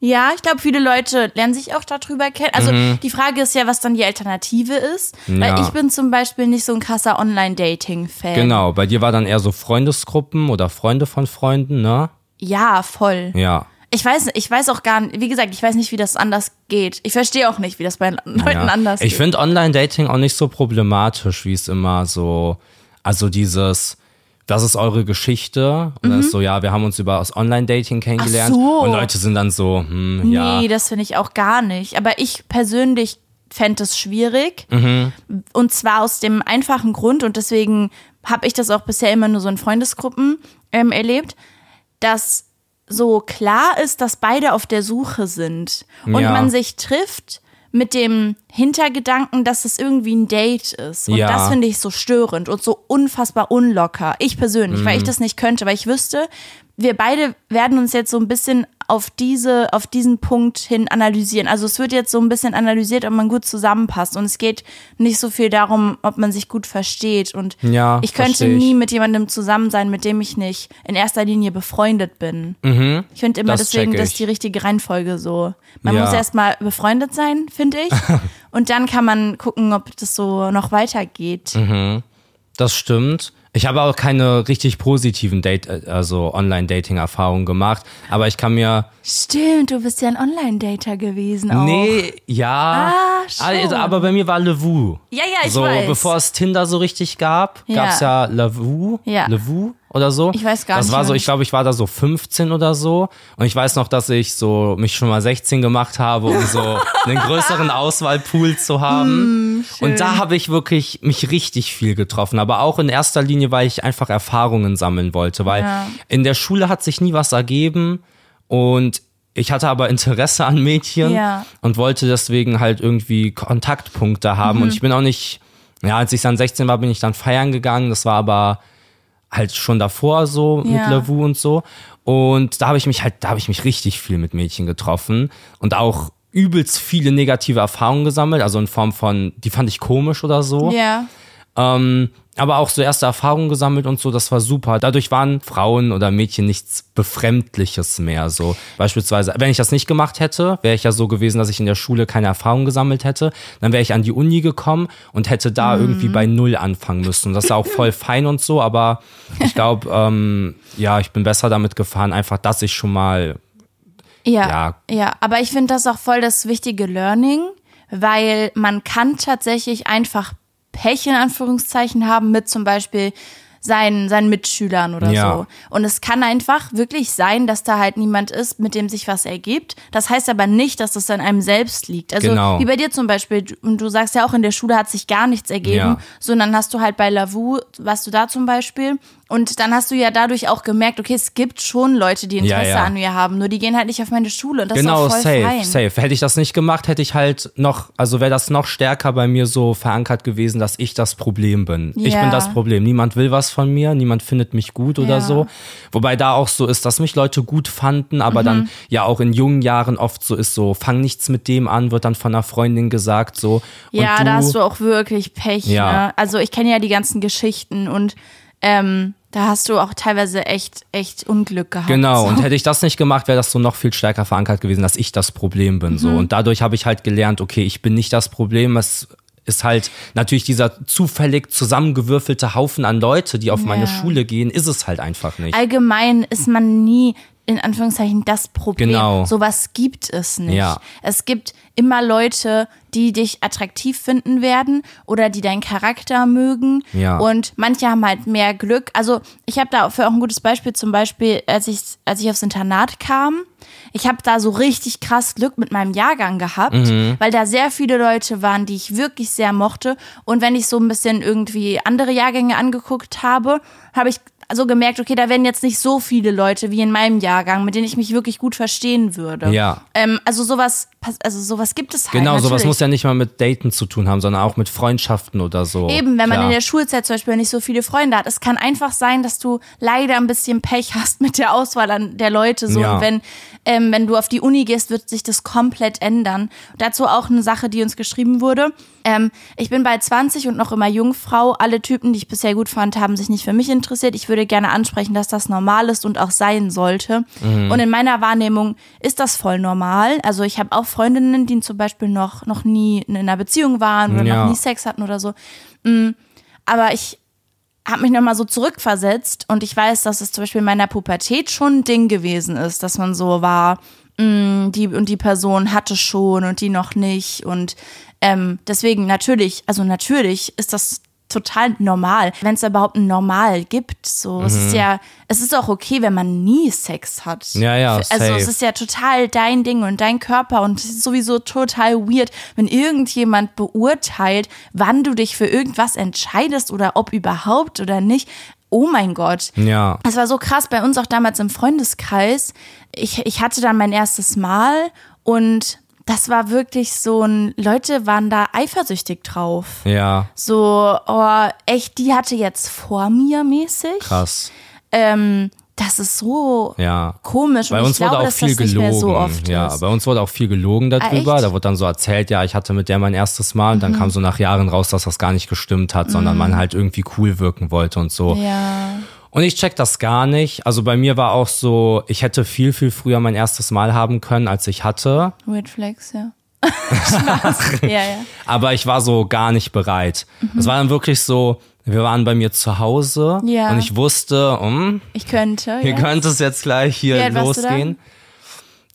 Ja, ich glaube, viele Leute lernen sich auch darüber kennen. Also die Frage ist ja, was dann die Alternative ist. Weil Mhm. Ja. ich bin zum Beispiel nicht so ein krasser Online-Dating-Fan. Genau, bei dir war dann eher so Freundesgruppen oder Freunde von Freunden, ne? Ja, voll. Ja. Ich weiß, ich weiß auch gar nicht, wie gesagt, ich weiß nicht, wie das anders geht. Ich verstehe auch nicht, wie das bei Leuten Ja. anders Ich geht. finde Online-Dating auch nicht so problematisch, wie es immer so, also dieses, das ist eure Geschichte. Und dann ist so, ja, wir haben uns über das Online-Dating kennengelernt. Mhm. Ach so. Und Leute sind dann so, hm, ja. Nee, das finde ich auch gar nicht. Aber ich persönlich fände es schwierig. Mhm. Und zwar aus dem einfachen Grund, und deswegen habe ich das auch bisher immer nur so in Freundesgruppen ähm, erlebt, dass so klar ist, dass beide auf der Suche sind und Ja. man sich trifft mit dem Hintergedanken, dass es irgendwie ein Date ist. Und Ja. das finde ich so störend und so unfassbar unlocker. Ich persönlich, Mhm. weil ich das nicht könnte, weil ich wüsste, wir beide werden uns jetzt so ein bisschen auf diese, auf diesen Punkt hin analysieren. Also es wird jetzt so ein bisschen analysiert, ob man gut zusammenpasst. Und es geht nicht so viel darum, ob man sich gut versteht. Und Ja, ich könnte ich. nie mit jemandem zusammen sein, mit dem ich nicht in erster Linie befreundet bin. Ich finde immer Mhm. das deswegen, check das ich. ist die richtige Reihenfolge so. Man Ja. muss erstmal befreundet sein, finde ich. und dann kann man gucken, ob das so noch weitergeht. Mhm. Das stimmt. Ich habe auch keine richtig positiven Date, also Online-Dating-Erfahrungen gemacht, aber ich kann mir Stimmt, du bist ja ein Online-Dater gewesen auch. Nee, ja. Ah, schon. Also, aber bei mir war Levu. Ja, ja, ich so, weiß. bevor es Tinder so richtig gab, Ja. gab es ja Levu. Ja. Levu oder so. Ich weiß gar das nicht war mehr. so, ich glaube, ich war da so 15 oder so. Und ich weiß noch, dass ich so mich schon mal 16 gemacht habe, um so einen größeren Auswahlpool zu haben. Und da habe ich wirklich mich richtig viel getroffen. Aber auch in erster Linie, weil ich einfach Erfahrungen sammeln wollte. Weil Ja. in der Schule hat sich nie was ergeben. Und ich hatte aber Interesse an Mädchen Ja. und wollte deswegen halt irgendwie Kontaktpunkte haben. Mhm. Und ich bin auch nicht, ja, als ich dann 16 war, bin ich dann feiern gegangen. Das war aber halt schon davor so mit Ja. Lavu und so. Und da habe ich mich halt, da habe ich mich richtig viel mit Mädchen getroffen und auch übelst viele negative Erfahrungen gesammelt, also in Form von, die fand ich komisch oder so. Ja. Ähm, aber auch so erste Erfahrungen gesammelt und so, das war super. Dadurch waren Frauen oder Mädchen nichts Befremdliches mehr. So beispielsweise, wenn ich das nicht gemacht hätte, wäre ich ja so gewesen, dass ich in der Schule keine Erfahrung gesammelt hätte. Dann wäre ich an die Uni gekommen und hätte da irgendwie bei Null anfangen müssen. Das ist auch voll fein und so, aber ich glaube, ähm, ja, ich bin besser damit gefahren, einfach, dass ich schon mal Ja, Ja. ja, aber ich finde das auch voll das wichtige Learning, weil man kann tatsächlich einfach Pech in Anführungszeichen haben mit zum Beispiel seinen, seinen Mitschülern oder Ja. so. Und es kann einfach wirklich sein, dass da halt niemand ist, mit dem sich was ergibt. Das heißt aber nicht, dass das an einem selbst liegt. Also Genau. wie bei dir zum Beispiel, du- und du sagst ja auch, in der Schule hat sich gar nichts ergeben, Ja. sondern hast du halt bei Lavu, warst du da zum Beispiel. Und dann hast du ja dadurch auch gemerkt, okay, es gibt schon Leute, die Ja, Interesse ja. an mir haben, nur die gehen halt nicht auf meine Schule. Und das genau, ist auch voll safe, fein. safe. Hätte ich das nicht gemacht, hätte ich halt noch, also wäre das noch stärker bei mir so verankert gewesen, dass ich das Problem bin. Ich Ja. bin das Problem. Niemand will was von mir, niemand findet mich gut oder Ja. so. Wobei da auch so ist, dass mich Leute gut fanden, aber Mhm. dann ja auch in jungen Jahren oft so ist, so fang nichts mit dem an, wird dann von einer Freundin gesagt, so. Ja, da hast du auch wirklich Pech. Ja. Ne? Also ich kenne ja die ganzen Geschichten und ähm, da hast du auch teilweise echt, echt Unglück gehabt. Genau, so. und hätte ich das nicht gemacht, wäre das so noch viel stärker verankert gewesen, dass ich das Problem bin. Mhm. So. Und dadurch habe ich halt gelernt, okay, ich bin nicht das Problem. Es ist halt natürlich dieser zufällig zusammengewürfelte Haufen an Leute, die auf meine Ja. Schule gehen, ist es halt einfach nicht. Allgemein ist man nie in Anführungszeichen das Problem. Genau. Sowas gibt es nicht. Ja. Es gibt immer Leute, die dich attraktiv finden werden oder die deinen Charakter mögen. Ja. Und manche haben halt mehr Glück. Also ich habe dafür auch ein gutes Beispiel. Zum Beispiel, als ich, als ich aufs Internat kam, ich habe da so richtig krass Glück mit meinem Jahrgang gehabt, Mhm. weil da sehr viele Leute waren, die ich wirklich sehr mochte. Und wenn ich so ein bisschen irgendwie andere Jahrgänge angeguckt habe, habe ich so gemerkt, okay, da werden jetzt nicht so viele Leute wie in meinem Jahrgang, mit denen ich mich wirklich gut verstehen würde. Ja. Ähm, also sowas, also sowas gibt es halt. Genau, sowas natürlich. muss ja nicht mal mit Daten zu tun haben, sondern auch mit Freundschaften oder so. Eben, wenn man Klar. in der Schulzeit zum Beispiel nicht so viele Freunde hat. Es kann einfach sein, dass du leider ein bisschen Pech hast mit der Auswahl an der Leute. So. Ja. Und wenn, ähm, wenn du auf die Uni gehst, wird sich das komplett ändern. Dazu auch eine Sache, die uns geschrieben wurde. Ähm, ich bin bald 20 und noch immer Jungfrau. Alle Typen, die ich bisher gut fand, haben sich nicht für mich interessiert. Ich würde gerne ansprechen, dass das normal ist und auch sein sollte. Und in meiner Wahrnehmung ist das voll normal. Also ich habe auch Freundinnen, die zum Beispiel noch, noch nie in einer Beziehung waren oder Ja. noch nie Sex hatten oder so. Aber ich habe mich nochmal so zurückversetzt und ich weiß, dass es zum Beispiel in meiner Pubertät schon ein Ding gewesen ist, dass man so war, mh, die und die Person hatte schon und die noch nicht. Und ähm, deswegen natürlich, also natürlich ist das total normal, wenn es überhaupt ein Normal gibt. So, es ist ja, es ist auch okay, wenn man nie Sex hat. Mhm. Ja, ja, Also safe. es ist ja total dein Ding und dein Körper und es ist sowieso total weird, wenn irgendjemand beurteilt, wann du dich für irgendwas entscheidest oder ob überhaupt oder nicht. oh mein Gott. Ja. Es war so krass bei uns auch damals im Freundeskreis. Ich, ich hatte dann mein erstes Mal und das war wirklich so ein, Leute waren da eifersüchtig drauf. Ja, So, oh, echt, die hatte jetzt vor mir mäßig. krass. Ähm, das ist so Ja. komisch. Bei uns ich glaube, wurde auch viel gelogen. so ja, ist. bei uns wurde auch viel gelogen darüber. echt? Da wurde dann so erzählt, ja, ich hatte mit der mein erstes Mal. Und dann Mhm. kam so nach Jahren raus, dass das gar nicht gestimmt hat, sondern man halt irgendwie cool wirken wollte und so. Ja. Und ich check das gar nicht. Also bei mir war auch so, ich hätte viel, viel früher mein erstes Mal haben können, als ich hatte. Weird Flex, ja. Spaß. ja, ja. Aber ich war so gar nicht bereit. Es war dann wirklich so, wir waren bei mir zu Hause Ja. und ich wusste, hm, Ich könnte. hier ja. könnte es jetzt gleich hier losgehen.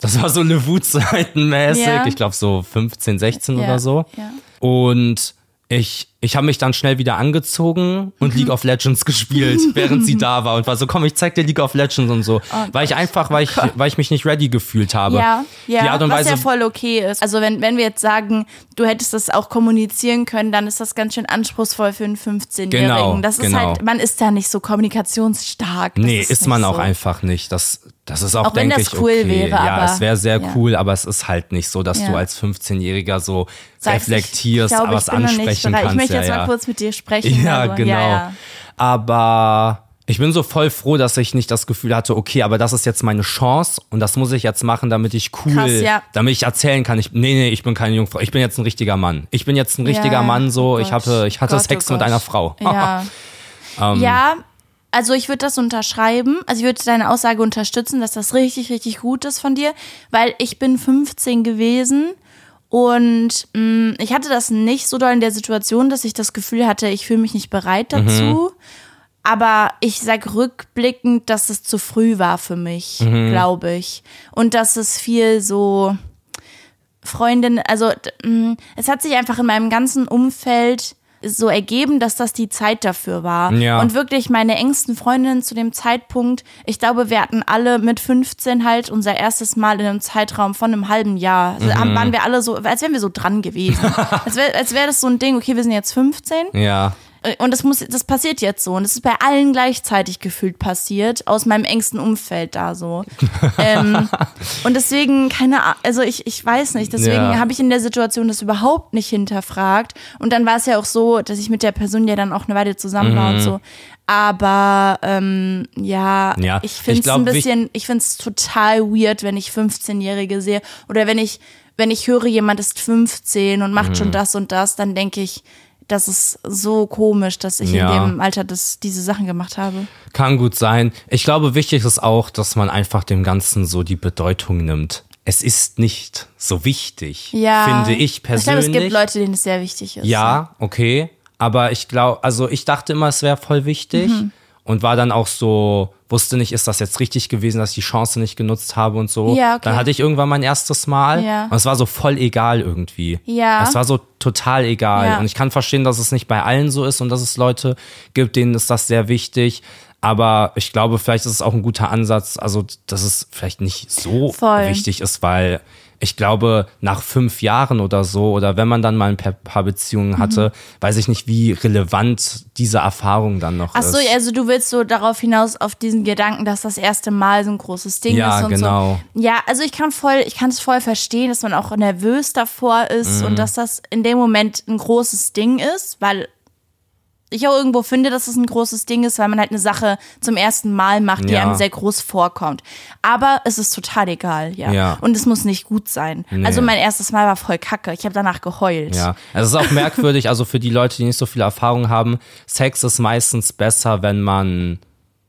Das war so eine Wutseitenmäßig. Ja. Ich glaube so 15, 16 ja. oder so. Ja. Und ich, ich habe mich dann schnell wieder angezogen und Mhm. League of Legends gespielt, während sie da war und war so, komm, ich zeig dir League of Legends und so. weil ich einfach, weil ich, weil ich mich nicht ready gefühlt habe. Oh Ja, ja, Die Art und was Weise, ja voll okay ist. Also wenn, wenn wir jetzt sagen, du hättest das auch kommunizieren können, dann ist das ganz schön anspruchsvoll für einen 15-Jährigen. Genau, das ist genau. halt, man ist da nicht so kommunikationsstark. Das nee, ist, ist, man so. auch einfach nicht. Das, das ist auch, Auch wenn denke das ich, cool okay. wäre, ja, aber- es wäre sehr ja. cool, aber es ist halt nicht so, dass Ja. du als 15-Jähriger so Sagst, reflektierst, ich, ich noch nicht ansprechen kannst. Ich möchte ja, jetzt ja. mal kurz mit dir sprechen. Ja, also, genau. Ja. Aber ich bin so voll froh, dass ich nicht das Gefühl hatte, okay, aber das ist jetzt meine Chance und das muss ich jetzt machen, damit ich cool, Krass, ja. damit ich erzählen kann, ich, nee, nee, ich bin keine Jungfrau, ich bin jetzt ein richtiger Mann. Ich bin jetzt ein richtiger Ja, Mann, so, oh ich hatte, ich hatte Gott, Sex oh mit einer Frau. Ja. Ähm. ja, also ich würde das unterschreiben. Also ich würde deine Aussage unterstützen, dass das richtig, richtig gut ist von dir, weil ich bin 15 gewesen und mh, ich hatte das nicht so doll in der Situation, dass ich das Gefühl hatte, ich fühle mich nicht bereit dazu. Aber ich sag rückblickend, dass es zu früh war für mich, glaube ich. Und dass es viel so Freundin, also mh, es hat sich einfach in meinem ganzen Umfeld so ergeben, dass das die Zeit dafür war. Ja. Und wirklich meine engsten Freundinnen zu dem Zeitpunkt, ich glaube, wir hatten alle mit 15 halt unser erstes Mal in einem Zeitraum von einem halben Jahr. Also Mhm. waren wir alle so, als wären wir so dran gewesen. als wäre als wär das so ein Ding, okay, wir sind jetzt 15 Ja, und das muss, das passiert jetzt so. Und es ist bei allen gleichzeitig gefühlt passiert, aus meinem engsten Umfeld da so. ähm, und deswegen, keine Ahnung, also ich, ich weiß nicht, deswegen Ja. habe ich in der Situation das überhaupt nicht hinterfragt. Und dann war es ja auch so, dass ich mit der Person ja dann auch eine Weile zusammen war und so. Aber ähm, ja, Ja, ich finde es ein bisschen, ich finde es total weird, wenn ich 15-Jährige sehe. Oder wenn ich, wenn ich höre, jemand ist 15 und macht Mhm. schon das und das, dann denke ich, das ist so komisch, dass ich Ja. in dem Alter das, diese Sachen gemacht habe. kann gut sein. Ich glaube, wichtig ist auch, dass man einfach dem Ganzen so die Bedeutung nimmt. Es ist nicht so wichtig, Ja. finde ich Ich glaube, persönlich. es gibt Leute, denen es sehr wichtig ist. Ja, okay. Aber ich glaube, also ich dachte immer, es wäre voll wichtig Mhm. und war dann auch so, wusste nicht, ist das jetzt richtig gewesen, dass ich die Chance nicht genutzt habe und so. Ja, okay. Dann hatte ich irgendwann mein erstes Mal Ja. und es war so voll egal irgendwie. Ja. Es war so total egal. Ja. Und ich kann verstehen, dass es nicht bei allen so ist und dass es Leute gibt, denen ist das sehr wichtig. Aber ich glaube, vielleicht ist es auch ein guter Ansatz, also dass es vielleicht nicht so Voll. wichtig ist, weil ich glaube, nach fünf Jahren oder so, oder wenn man dann mal ein paar- Beziehungen hatte, weiß ich nicht, wie relevant diese Erfahrung dann noch Mhm. Ach so, ist. also du willst so darauf hinaus auf diesen Gedanken, dass das erste Mal so ein großes Ding Ja, ist und genau. so. Ja, also ich kann voll, ich kann es voll verstehen, dass man auch nervös davor ist Mhm. und dass das in dem Moment ein großes Ding ist, weil ich auch irgendwo finde, dass es ein großes Ding ist, weil man halt eine Sache zum ersten Mal macht, die Ja. einem sehr groß vorkommt. Aber es ist total egal, ja. Ja. Und es muss nicht gut sein. Nee. Also mein erstes Mal war voll kacke. Ich habe danach geheult. Ja, es ist auch merkwürdig, also für die Leute, die nicht so viel Erfahrung haben, Sex ist meistens besser, wenn man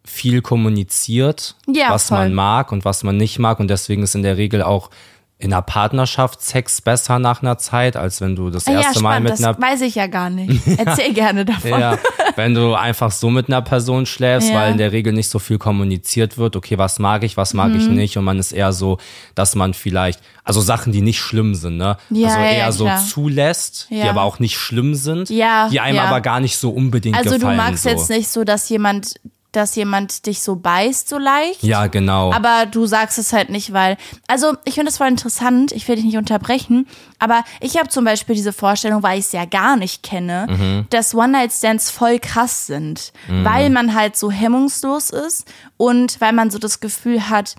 viel kommuniziert, Ja, was voll. man mag und was man nicht mag und deswegen ist in der Regel auch in einer Partnerschaft Sex besser nach einer Zeit, als wenn du das Ah ja, erste Mal spannend, mit das einer weiß ich ja gar nicht. Erzähl gerne davon. ja, wenn du einfach so mit einer Person schläfst, Ja. weil in der Regel nicht so viel kommuniziert wird, okay, was mag ich, was mag Mhm. ich nicht und man ist eher so, dass man vielleicht, also Sachen, die nicht schlimm sind, ne? Ja, also ja, eher ja, so zulässt, die Ja. aber auch nicht schlimm sind, Ja, die einem ja. aber gar nicht so unbedingt Also du gefallen. magst so. jetzt nicht so, dass jemand dass jemand dich so beißt so leicht. Ja, genau. Aber du sagst es halt nicht, weil. Also, ich finde das voll interessant. Ich will dich nicht unterbrechen. Aber ich habe zum Beispiel diese Vorstellung, weil ich es ja gar nicht kenne, Mhm. dass One-Night-Stands voll krass sind. Weil man halt so hemmungslos ist und weil man so das Gefühl hat,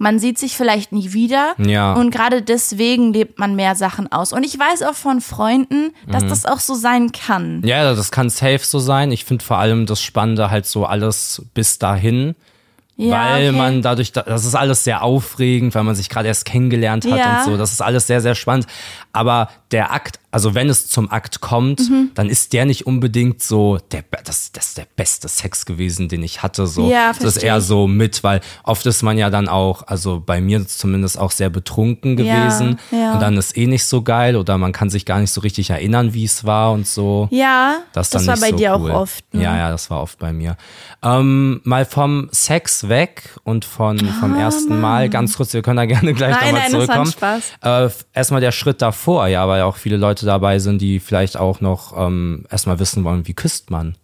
man sieht sich vielleicht nie wieder. Ja. Und gerade deswegen lebt man mehr Sachen aus. Und ich weiß auch von Freunden, dass Mhm. das auch so sein kann. Ja, das kann safe so sein. Ich finde vor allem das Spannende halt so alles bis dahin. Ja, weil okay. man dadurch, das ist alles sehr aufregend, weil man sich gerade erst kennengelernt hat Ja. und so. Das ist alles sehr, sehr spannend. Aber der Akt, also wenn es zum Akt kommt, Mhm. dann ist der nicht unbedingt so, der, das, das ist der beste Sex gewesen, den ich hatte. So. Ja, das ist eher so mit, weil oft ist man ja dann auch, also bei mir zumindest auch sehr betrunken Ja, gewesen. ja. Und dann ist eh nicht so geil oder man kann sich gar nicht so richtig erinnern, wie es war und so. Ja, Das, das, war bei so dir cool. auch oft. Ne? Ja, ja, das war oft bei mir. Ähm, mal vom Sex weg und von, vom ersten Mal, ganz kurz, wir können da gerne gleich Ah, nochmal zurückkommen. Spaß. Äh, erstmal der Schritt davor, ja, weil auch viele Leute dabei sind, die vielleicht auch noch ähm, erstmal wissen wollen, wie küsst man?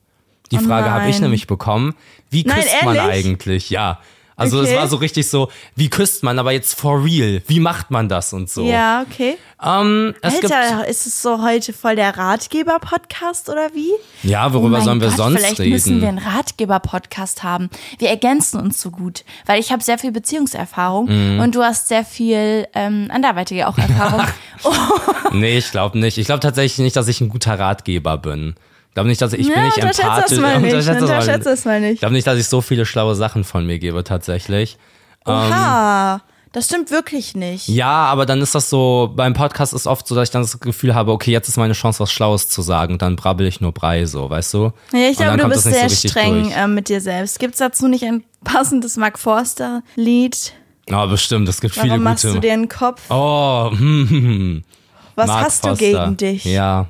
Die Oh Frage habe ich nein. nämlich bekommen. Wie Nein, küsst man ehrlich? eigentlich? Ja. Also es Okay. war so richtig so, wie küsst man, aber jetzt for real? Wie macht man das und so? Ja, okay. Ähm, es gibt, Alter, ist es so heute voll der Ratgeber-Podcast oder wie? ja, Oh worüber mein sollen wir Gott, sonst vielleicht reden? müssen wir einen Ratgeber-Podcast haben. Wir ergänzen uns so gut, weil ich habe sehr viel Beziehungserfahrung Mhm. und du hast sehr viel ähm, anderweitige auch Erfahrung. oh, Nee, ich glaube nicht. Ich glaube tatsächlich nicht, dass ich ein guter Ratgeber bin. Ich glaube nicht, dass ich, ich bin ja, nicht unterschätze empathisch. das mal nicht. Unterschätze mal Unterschätze nicht. das mal Ich nicht. glaube nicht, dass ich so viele schlaue Sachen von mir gebe, tatsächlich. Oha, das stimmt wirklich nicht. Ja, aber dann ist das so, beim Podcast ist oft so, dass ich dann das Gefühl habe, okay, jetzt ist meine Chance, was Schlaues zu sagen. Und dann brabbel ich nur Brei, so, weißt du? Ja, ich glaube, du bist nicht sehr so streng durch. ähm, mit dir selbst. Gibt es dazu nicht ein passendes Mark Forster-Lied? Oh, bestimmt, es gibt viele Warum machst du gute. dir einen Kopf? Oh, hm, hm, hm. Was Mark hast du Foster. gegen dich? Oh. Ja,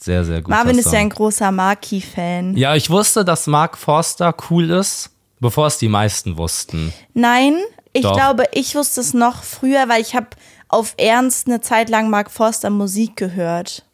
sehr, sehr gut. Marvin ist ja ein großer Marky-Fan. Ja, ich wusste, dass Mark Forster cool ist, bevor es die meisten wussten. Nein, ich Doch. glaube, ich wusste es noch früher, weil ich habe auf Ernst eine Zeit lang Mark Forster Musik gehört.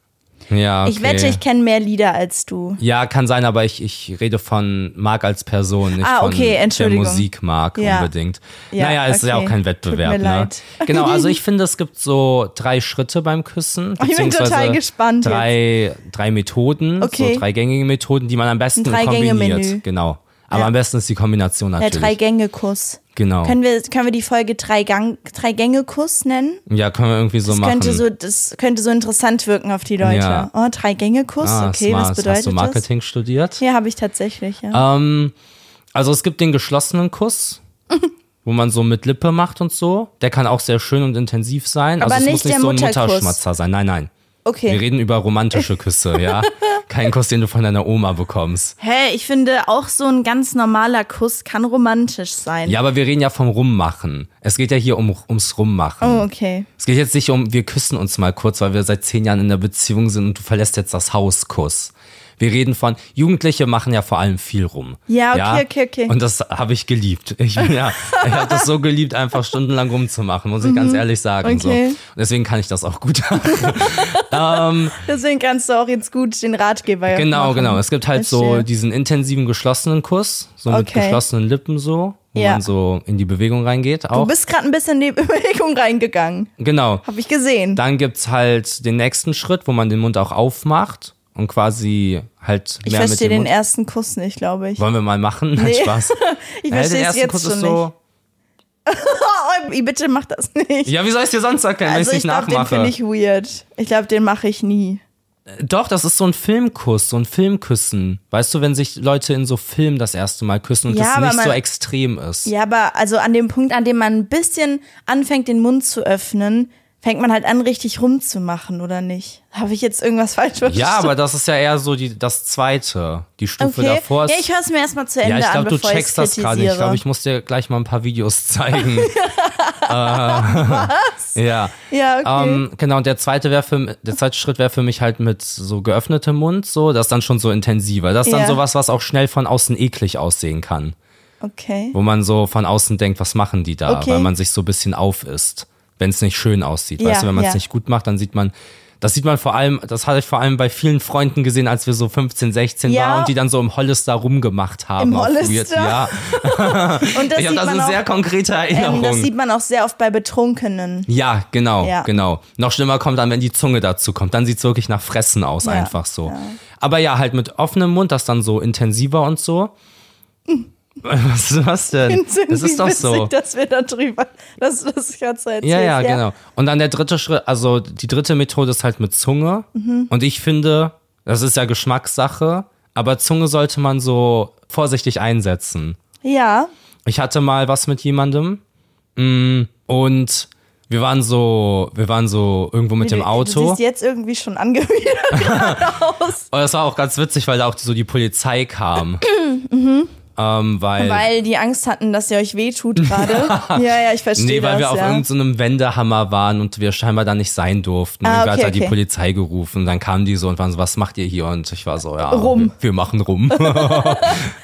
Ja, okay. Ich wette, ich kenne mehr Lieder als du. Ja, kann sein, aber ich, ich rede von Mark als Person, nicht Ah, von okay, der Entschuldigung. Musik Mark Ja. unbedingt. Ja, naja, es ist ja okay. auch kein Tut Wettbewerb. mir ne? leid. Genau, also ich finde, es gibt so drei Schritte beim Küssen. Ich bin total gespannt Drei, drei Methoden, Okay. so drei gängige Methoden, die man am besten kombiniert. Genau. Aber Ja. am besten ist die Kombination Der natürlich. Drei-Gänge-Kuss. Genau. Können wir, können wir die Folge Drei-Gänge-Kuss nennen? ja, können wir irgendwie so Das machen. könnte, so, das könnte so interessant wirken auf die Leute. Ja. Oh, Drei-Gänge-Kuss, ah, okay, smart. was bedeutet Hast du Marketing studiert? das? Ja, habe ich tatsächlich, ja. Ähm, also es gibt den geschlossenen Kuss, wo man so mit Lippe macht und so. Der kann auch sehr schön und intensiv sein. Aber also es nicht muss nicht der so ein Mutterkuss. Mutterschmatzer sein. Nein, nein. Wir Okay. reden über romantische Küsse, ja. Kein Kuss, den du von deiner Oma bekommst. Hä, ich finde auch so ein ganz normaler Kuss kann romantisch sein. Ja, aber wir reden ja vom Rummachen. Es geht ja hier um, ums Rummachen. Oh, okay. Es geht jetzt nicht um, wir küssen uns mal kurz, weil wir seit zehn Jahren in der Beziehung sind und du verlässt jetzt das Haus, Kuss. Wir reden von, Jugendliche machen ja vor allem viel rum. Ja, okay, okay, okay. Und das habe ich geliebt. Ich, ja, ich habe das so geliebt, einfach stundenlang rumzumachen, muss ich ganz ehrlich sagen. So. Mhm. Okay. Und deswegen kann ich das auch gut. Deswegen kannst du auch jetzt gut den Ratgeber genau, machen. genau. Es gibt halt so diesen intensiven geschlossenen Kuss, so mit Okay. geschlossenen Lippen so, wo Ja. man so in die Bewegung reingeht Du auch. bist gerade ein bisschen in die Bewegung reingegangen. Genau. Hab ich gesehen. Dann gibt's halt den nächsten Schritt, wo man den Mund auch aufmacht und quasi halt ich mehr mit verstehe den Mund. ersten Kuss nicht, glaube ich. Wollen wir mal machen? Nein, Spaß. Ich verstehe es erste jetzt Kuss schon ist so. Oh, bitte mach das nicht. Ja, wie soll ich dir sonst erklären, wenn also ich ich nicht glaube, den nachmache? finde ich weird. Ich glaube, den mache ich nie. Doch, das ist so ein Filmkuss, so ein Filmküssen. Weißt du, wenn sich Leute in so Filmen das erste Mal küssen und Ja, das nicht so man- extrem ist. Ja, aber also an dem Punkt, an dem man ein bisschen anfängt, den Mund zu öffnen, fängt man halt an, richtig rumzumachen, oder nicht? Habe ich jetzt irgendwas falsch verstanden? Ja, aber das ist ja eher so die, das zweite. Die Stufe okay. davor ist. Ja, ich höre es mir erstmal zu Ende Ja, ich an, glaube, du checkst das gerade. Ich glaube, ich muss dir gleich mal ein paar Videos zeigen. Was? Ja. Ja, okay. Ähm, genau, und der zweite, wär für, der zweite Schritt wäre für mich halt mit so geöffnetem Mund, so, das ist dann schon so intensiver. Das ist dann Ja. sowas, was auch schnell von außen eklig aussehen kann. okay. Wo man so von außen denkt, was machen die da? Okay. Weil man sich so ein bisschen aufisst, wenn es nicht schön aussieht. Ja, weißt du, wenn man es ja. nicht gut macht, dann sieht man, Das sieht man vor allem, das hatte ich vor allem bei vielen Freunden gesehen, als wir so 15, 16 Ja. waren und die dann so im Hollister rumgemacht haben. Im Hollister? Ja, Und das ich habe sieht da so auch, sehr konkrete ähm, Erinnerungen. das sieht man auch sehr oft bei Betrunkenen. Ja, genau, Ja. genau. Noch schlimmer kommt dann, wenn die Zunge dazu kommt. Dann sieht's wirklich nach Fressen aus, Ja, einfach so. Aber ja, halt mit offenem Mund, das dann so intensiver und so. Was, was denn? Das ist doch witzig, so. dass wir da drüber, dass du das so erzählst. Ja, ja, genau. Und dann der dritte Schritt, also die dritte Methode ist halt mit Zunge. Mhm. Und ich finde, das ist ja Geschmackssache, aber Zunge sollte man so vorsichtig einsetzen. Ja, Ich hatte mal was mit jemandem mm, und wir waren so, wir waren so irgendwo mit dem Du- Du Auto. siehst jetzt irgendwie schon angewidert aus. Und das war auch ganz witzig, weil da auch so die Polizei kam. ähm, weil, Weil die Angst hatten, dass ihr euch wehtut gerade. ja, ja, ich verstehe nee, weil das. wir auf ja. irgendeinem Wendehammer waren und wir scheinbar da nicht sein durften. Ah, Irgendwer okay, hat da die okay. Polizei gerufen. Dann kamen die so und waren so, was macht ihr hier? Und ich war so, ja, Rum. Wir, wir machen rum.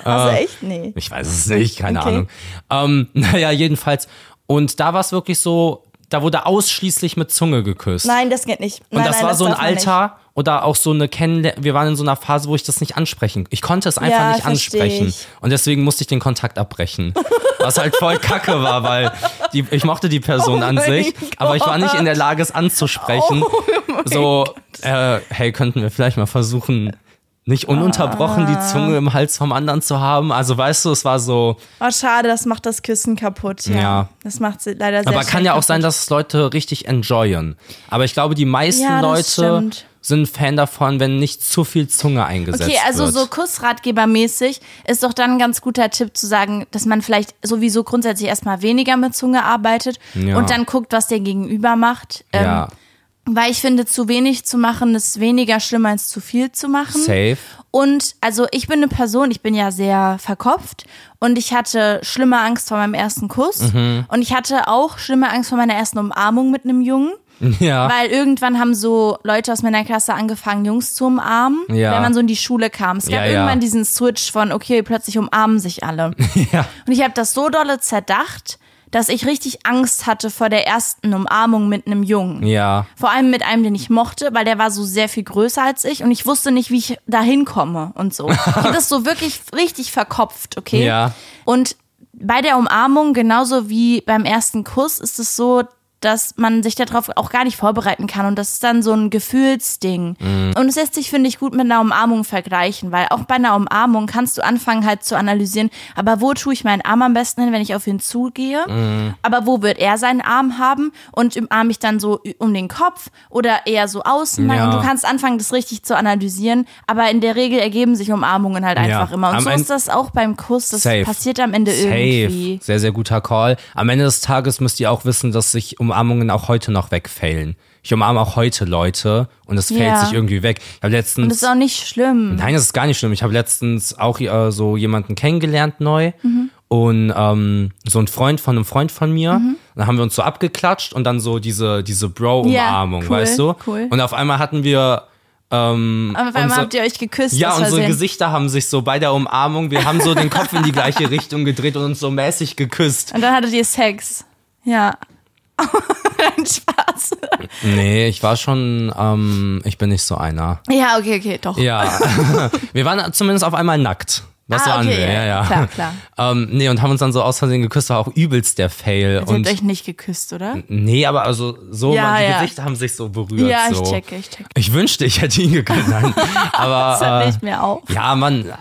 Also echt? Nee. Ich weiß es nicht, keine Okay. Ahnung. Ähm, naja, jedenfalls. Und da war es wirklich so, da wurde ausschließlich mit Zunge geküsst. Nein, das geht nicht. Und nein, das nein, war so ein man nicht. Alter oder auch so eine Kennenlernen. Wir waren in so einer Phase, wo ich das nicht ansprechen. Ich konnte es einfach Ja, nicht ansprechen. ich. Und deswegen musste ich den Kontakt abbrechen. Was halt voll kacke war, weil die, ich mochte die Person Oh an sich, aber ich war nicht in der Lage, es anzusprechen. Oh so, äh, hey, könnten wir vielleicht mal versuchen, nicht ununterbrochen Ah. die Zunge im Hals vom anderen zu haben. Also weißt du, es war so, Oh, schade, das macht das Küssen kaputt. Ja. Ja. Das macht sie leider sehr aber kann ja auch kaputt. sein, dass es Leute richtig enjoyen. Aber ich glaube, die meisten Ja, Leute stimmt. sind Fan davon, wenn nicht zu viel Zunge eingesetzt Okay, also wird. so Kussratgebermäßig ist doch dann ein ganz guter Tipp zu sagen, dass man vielleicht sowieso grundsätzlich erstmal weniger mit Zunge arbeitet Ja. und dann guckt, was der Gegenüber macht. Ähm, ja, Weil ich finde, zu wenig zu machen ist weniger schlimm als zu viel zu machen. safe. Und also ich bin eine Person, ich bin ja sehr verkopft und ich hatte schlimme Angst vor meinem ersten Kuss Mhm. und ich hatte auch schlimme Angst vor meiner ersten Umarmung mit einem Jungen. Ja. Weil irgendwann haben so Leute aus meiner Klasse angefangen, Jungs zu umarmen, Ja. wenn man so in die Schule kam. Es gab Ja, irgendwann diesen Switch von, okay, plötzlich umarmen sich alle. ja. Und ich habe das so dolle zerdacht, dass ich richtig Angst hatte vor der ersten Umarmung mit einem Jungen. Ja. Vor allem mit einem, den ich mochte, weil der war so sehr viel größer als ich und ich wusste nicht, wie ich da hinkomme und so. Ich habe das so wirklich richtig verkopft, okay? Ja. Und bei der Umarmung, genauso wie beim ersten Kuss, ist es so, dass man sich darauf auch gar nicht vorbereiten kann. Und das ist dann so ein Gefühlsding. Mhm. Und es lässt sich, finde ich, gut mit einer Umarmung vergleichen, weil auch bei einer Umarmung kannst du anfangen halt zu analysieren, aber wo tue ich meinen Arm am besten hin, wenn ich auf ihn zugehe? Mhm. Aber wo wird er seinen Arm haben? Und umarme ich dann so um den Kopf oder eher so außen? Ja. Und du kannst anfangen, das richtig zu analysieren. Aber in der Regel ergeben sich Umarmungen halt Ja. einfach immer. Und Am so ist das auch beim Kuss. Das Safe. passiert am Ende irgendwie. Safe. Sehr, sehr guter Call. Am Ende des Tages müsst ihr auch wissen, dass sich Umarmungen auch heute noch wegfällen. Ich umarme auch heute Leute und es fällt Ja. sich irgendwie weg. Ich habe letztens. Und das ist auch nicht schlimm. Nein, das ist gar nicht schlimm. Ich habe letztens auch äh, so jemanden kennengelernt neu Mhm. und ähm, so ein Freund von einem Freund von mir. Dann haben wir uns so abgeklatscht und dann so diese, diese Bro-Umarmung, Ja, cool, weißt du? cool. Und auf einmal hatten wir ähm, Aber auf einmal habt ihr euch geküsst. ja, unsere Versehen. Gesichter haben sich so bei der Umarmung, wir haben so den Kopf in die gleiche Richtung gedreht und uns so mäßig geküsst. Und dann hattet ihr Sex. Ja. Ein Spaß. Nee, ich war schon, ähm, ich bin nicht so einer. Ja, okay, okay, doch. Ja, wir waren zumindest auf einmal nackt. Das Ah, waren okay, wir, ja, ja. klar, klar. Ähm, nee, und haben uns dann so aus Versehen geküsst, war auch übelst der Fail. Ihr und habt euch nicht geküsst, oder? nee, aber also so, Ja, die ja. Gesichter haben sich so berührt. Ja, ich so. checke, ich checke. Ich wünschte, ich hätte ihn geküsst. Nein, aber Das äh, ich mir auch. ja, man,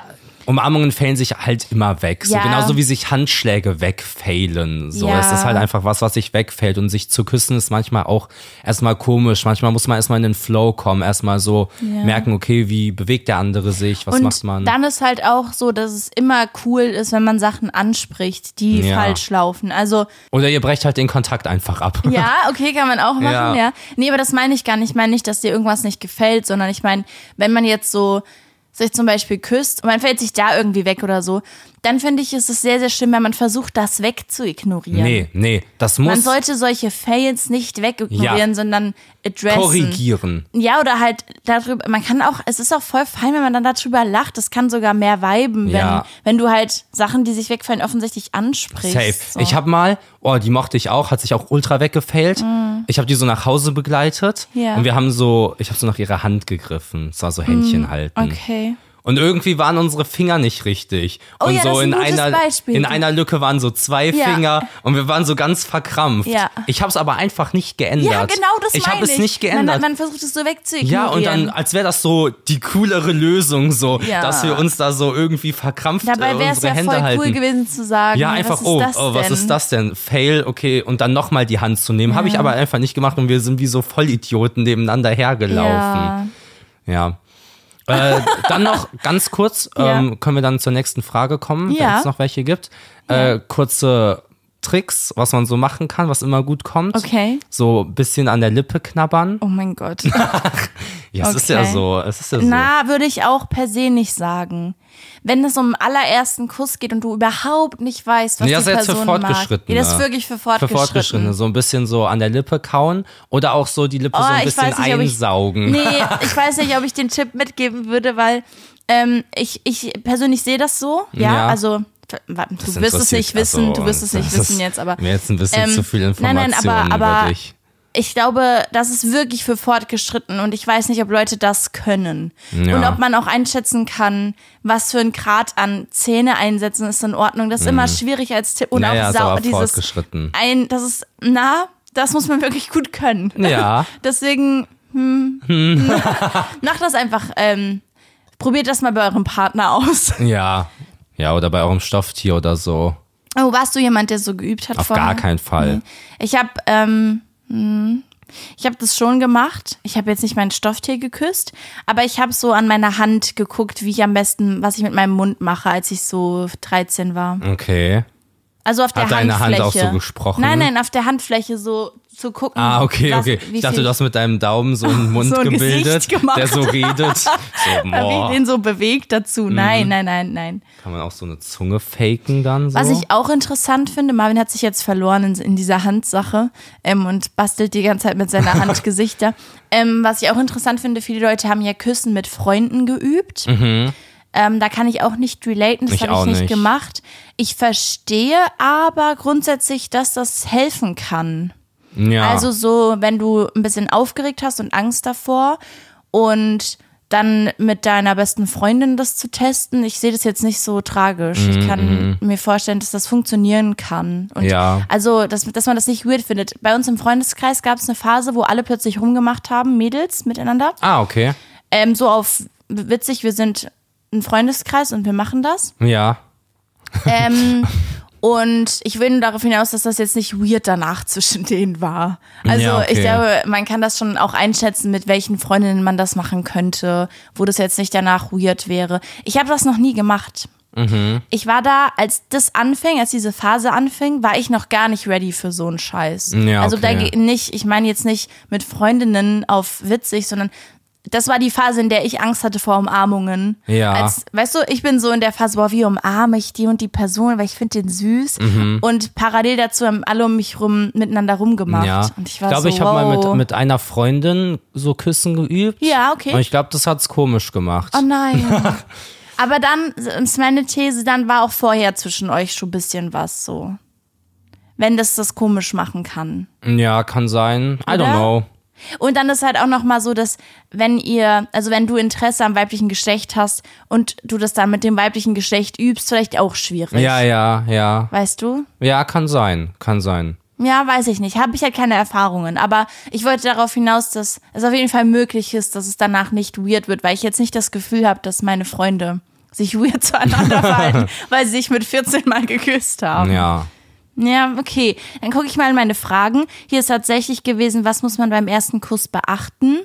Umarmungen fällen sich halt immer weg. So Ja. genauso wie sich Handschläge wegfailen. So Ja. es ist halt einfach was, was sich wegfällt. Und sich zu küssen ist manchmal auch erstmal komisch. Manchmal muss man erstmal in den Flow kommen, erstmal so Ja. merken, okay, wie bewegt der andere sich, was Und macht man. dann ist halt auch so, dass es immer cool ist, wenn man Sachen anspricht, die falsch laufen. Also, Oder ihr brecht halt den Kontakt einfach ab. ja, okay, kann man auch machen, Ja. ja. Nee, aber das meine ich gar nicht. Ich meine nicht, dass dir irgendwas nicht gefällt, sondern ich meine, wenn man jetzt so sich zum Beispiel küsst und man fällt sich da irgendwie weg oder so, dann finde ich, ist es sehr, sehr schlimm, wenn man versucht, das wegzuignorieren. Nee, nee, das Man muss sollte solche Fails nicht wegignorieren, Ja. sondern adressen. korrigieren. Ja, oder halt darüber, man kann auch, es ist auch voll fein, wenn man dann darüber lacht. Das kann sogar mehr viben, wenn, Ja. wenn du halt Sachen, die sich wegfallen, offensichtlich ansprichst. Safe. So. Ich habe mal, oh, die mochte ich auch, hat sich auch ultra weggefailt. Ich habe die so nach Hause begleitet Mm. Ja. und wir haben so, ich habe so nach ihrer Hand gegriffen. Es war so Händchen halten. Mm, Okay. Und irgendwie waren unsere Finger nicht richtig. Oh und ja, so ein in gutes einer Beispiel. in einer Lücke waren so zwei Ja. Finger und wir waren so ganz verkrampft. Ja. Ich habe es aber einfach nicht geändert. Ja, genau, das Ich habe es nicht geändert. Man, man versucht es so wegzuignorieren. ja, und dann, als wäre das so die coolere Lösung, so, dass wir uns da so irgendwie verkrampft Dabei äh, wäre es unsere ja Hände voll halten. cool gewesen zu sagen, Ja, einfach, oh, oh, was ist das denn? Fail, okay, und dann nochmal die Hand zu nehmen. Habe ich aber einfach nicht gemacht und wir sind wie so Vollidioten nebeneinander hergelaufen. Ja. Ja. äh, dann noch ganz kurz, Ja. ähm, können wir dann zur nächsten Frage kommen, wenn Ja. es noch welche gibt. Äh, kurze Tricks, was man so machen kann, was immer gut kommt. Okay. So ein bisschen an der Lippe knabbern. Oh mein Gott. Ja, es ist ja okay. so. Es ist ja so. Na, würde ich auch per se nicht sagen. Wenn es um den allerersten Kuss geht und du überhaupt nicht weißt, was die das für Person mag. Fortgeschrittene. Ja, das ist wirklich für Für Fortgeschrittene. Fortgeschrittene, so ein bisschen so an der Lippe kauen oder auch so die Lippe so Oh, ein ich bisschen nicht, ob ich- einsaugen. Nee, ich weiß nicht, ob ich den Tipp mitgeben würde, weil ähm, ich, ich persönlich sehe das so. Ja, Ja. also du wirst es nicht wissen, also, du wirst es nicht wissen jetzt, aber Mir jetzt ein bisschen ähm, zu viel nein, Informationen nein, aber- aber- über dich. ich glaube, das ist wirklich für fortgeschritten und ich weiß nicht, ob Leute das können. Ja. Und ob man auch einschätzen kann, was für ein Grad an Zähne einsetzen ist in Ordnung. Das ist immer schwierig als Tipp. Und Naja, auch sau aber dieses fortgeschritten. ein, das ist, na, das muss man wirklich gut können. Ja. Deswegen, hm, macht das einfach, ähm, probiert das mal bei eurem Partner aus. Ja. Ja, oder bei eurem Stofftier oder so. Oh, warst du jemand, der so geübt hat Auf vorher? gar keinen Fall. Ich habe ähm, hm, ich habe das schon gemacht. Ich habe jetzt nicht mein Stofftier geküsst, aber ich habe so an meiner Hand geguckt, wie ich am besten, was ich mit meinem Mund mache, als ich so 13 war. Okay. Also auf der Hat deine Hand Handfläche. auch so gesprochen? Nein, nein, auf der Handfläche so zu gucken. Ah, okay, was- okay. wie Ich dachte, du hast mit deinem Daumen so einen Mund So ein gebildet, der so redet. So, wie boah. den so bewegt dazu. Mhm. Nein, nein, nein, nein. Kann man auch so eine Zunge faken dann so? Was ich auch interessant finde, Marvin hat sich jetzt verloren in, in dieser Handsache ähm, und bastelt die ganze Zeit mit seiner Hand Gesichter. Ähm, was ich auch interessant finde, viele Leute haben ja Küssen mit Freunden geübt. Ähm, da kann ich auch nicht relaten, das habe ich nicht, nicht. gemacht. Ich verstehe aber grundsätzlich, dass das helfen kann. Ja. Also so, wenn du ein bisschen aufgeregt hast und Angst davor und dann mit deiner besten Freundin das zu testen, ich sehe das jetzt nicht so tragisch. Mhm, Ich kann mir vorstellen, dass das funktionieren kann. Und Ja. Also, dass, dass man das nicht weird findet. Bei uns im Freundeskreis gab es eine Phase, wo alle plötzlich rumgemacht haben, Mädels miteinander. ah, okay. Ähm, so auf witzig, wir sind ein Freundeskreis und wir machen das. Ja. Ähm, und ich will nur darauf hinaus, dass das jetzt nicht weird danach zwischen denen war. Also Ja, okay. ich glaube, man kann das schon auch einschätzen, mit welchen Freundinnen man das machen könnte, wo das jetzt nicht danach weird wäre. Ich habe das noch nie gemacht. Mhm. Ich war da, als das anfing, als diese Phase anfing, war ich noch gar nicht ready für so einen Scheiß. Ja, Also da okay. ge- nicht, ich meine jetzt nicht mit Freundinnen auf witzig, sondern das war die Phase, in der ich Angst hatte vor Umarmungen. Ja. Als, weißt du, ich bin so in der Phase, boah, wie umarme ich die und die Person, weil ich finde den süß. Mhm. Und parallel dazu haben alle um mich rum miteinander rumgemacht. Ja. Und ich war glaube, so, ich habe mal wow. mit, mit einer Freundin so Küssen geübt. Ja, okay. Und ich glaube, das hat's komisch gemacht. Oh nein. Aber dann, ist meine These, dann war auch vorher zwischen euch schon ein bisschen was so. Wenn das das komisch machen kann. Ja, kann sein. I Oder? don't know. Und dann ist halt auch nochmal so, dass wenn ihr, also wenn du Interesse am weiblichen Geschlecht hast und du das dann mit dem weiblichen Geschlecht übst, vielleicht auch schwierig. Ja, ja, ja. Weißt du? Ja, kann sein. Kann sein. Ja, weiß ich nicht. Habe ich halt keine Erfahrungen. Aber ich wollte darauf hinaus, dass es auf jeden Fall möglich ist, dass es danach nicht weird wird, weil ich jetzt nicht das Gefühl habe, dass meine Freunde sich weird zueinander verhalten, weil sie sich mit 14 Mal geküsst haben. Ja. Ja, okay. Dann gucke ich mal in meine Fragen. Hier ist tatsächlich gewesen, was muss man beim ersten Kuss beachten?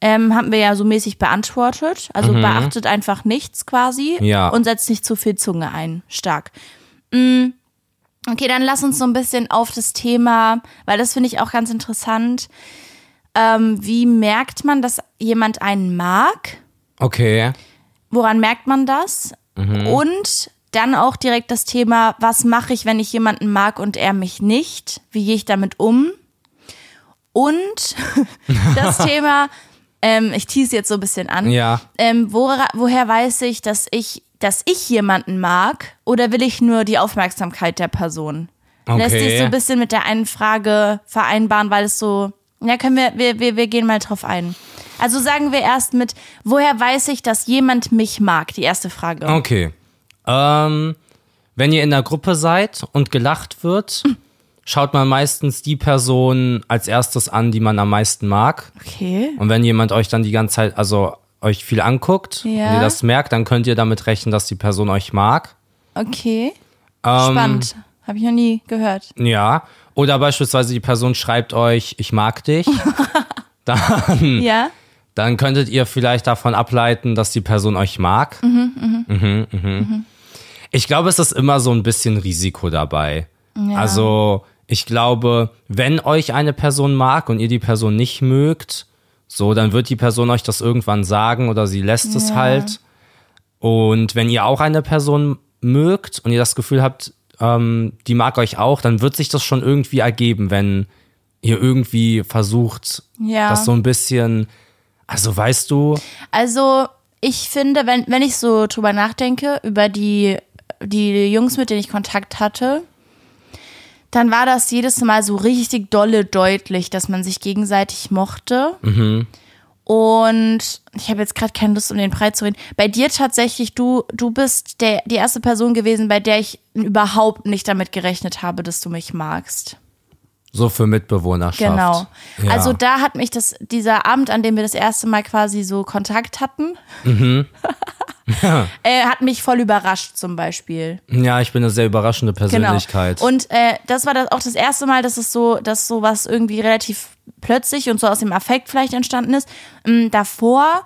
Ähm, haben wir ja so mäßig beantwortet. Also beachtet einfach nichts quasi Mhm. Ja. und setzt nicht zu viel Zunge ein. Stark. Mm. Okay, dann lass uns so ein bisschen auf das Thema, weil das finde ich auch ganz interessant. Ähm, wie merkt man, dass jemand einen mag? Okay. Woran merkt man das? Mhm. Und Dann auch direkt das Thema, was mache ich, wenn ich jemanden mag und er mich nicht? Wie gehe ich damit um? Und das Thema, ähm, ich tease jetzt so ein bisschen an. Ja. Ähm, wora, woher weiß ich, dass ich, dass ich jemanden mag oder will ich nur die Aufmerksamkeit der Person? Lässt sich so ein bisschen mit der einen Frage vereinbaren, weil es so, ja, können wir, wir, wir, wir gehen mal drauf ein. Also sagen wir erst mit, woher weiß ich, dass jemand mich mag? Die erste Frage. Okay. Ähm, wenn ihr in der Gruppe seid und gelacht wird, schaut man meistens die Person als erstes an, die man am meisten mag. Okay. Und wenn jemand euch dann die ganze Zeit, also euch viel anguckt Ja. und ihr das merkt, dann könnt ihr damit rechnen, dass die Person euch mag. Okay. Ähm, Spannend. Habe ich noch nie gehört. Ja. Oder beispielsweise die Person schreibt euch, ich mag dich. dann, Ja? dann könntet ihr vielleicht davon ableiten, dass die Person euch mag. Mhm, mhm. Ich glaube, es ist immer so ein bisschen Risiko dabei. Also, ich glaube, wenn euch eine Person mag und ihr die Person nicht mögt, so, dann wird die Person euch das irgendwann sagen oder sie lässt es Ja. halt. Und wenn ihr auch eine Person mögt und ihr das Gefühl habt, ähm, die mag euch auch, dann wird sich das schon irgendwie ergeben, wenn ihr irgendwie versucht, Ja. das so ein bisschen, also weißt du, Also, ich finde, wenn, wenn ich so drüber nachdenke, über die, die Jungs, mit denen ich Kontakt hatte, dann war das jedes Mal so richtig dolle deutlich, dass man sich gegenseitig mochte. Und ich habe jetzt gerade keine Lust, um den Preis zu reden. Bei dir tatsächlich, du, du bist der, die erste Person gewesen, bei der ich überhaupt nicht damit gerechnet habe, dass du mich magst. so für Mitbewohnerschaft. Genau. Ja. Also da hat mich das, dieser Abend, an dem wir das erste Mal quasi so Kontakt hatten, Mhm. äh, hat mich voll überrascht zum Beispiel. ja, ich bin eine sehr überraschende Genau. Persönlichkeit. Und äh, das war das auch das erste Mal, dass es so, dass sowas irgendwie relativ plötzlich und so aus dem Affekt vielleicht entstanden ist. Ähm, davor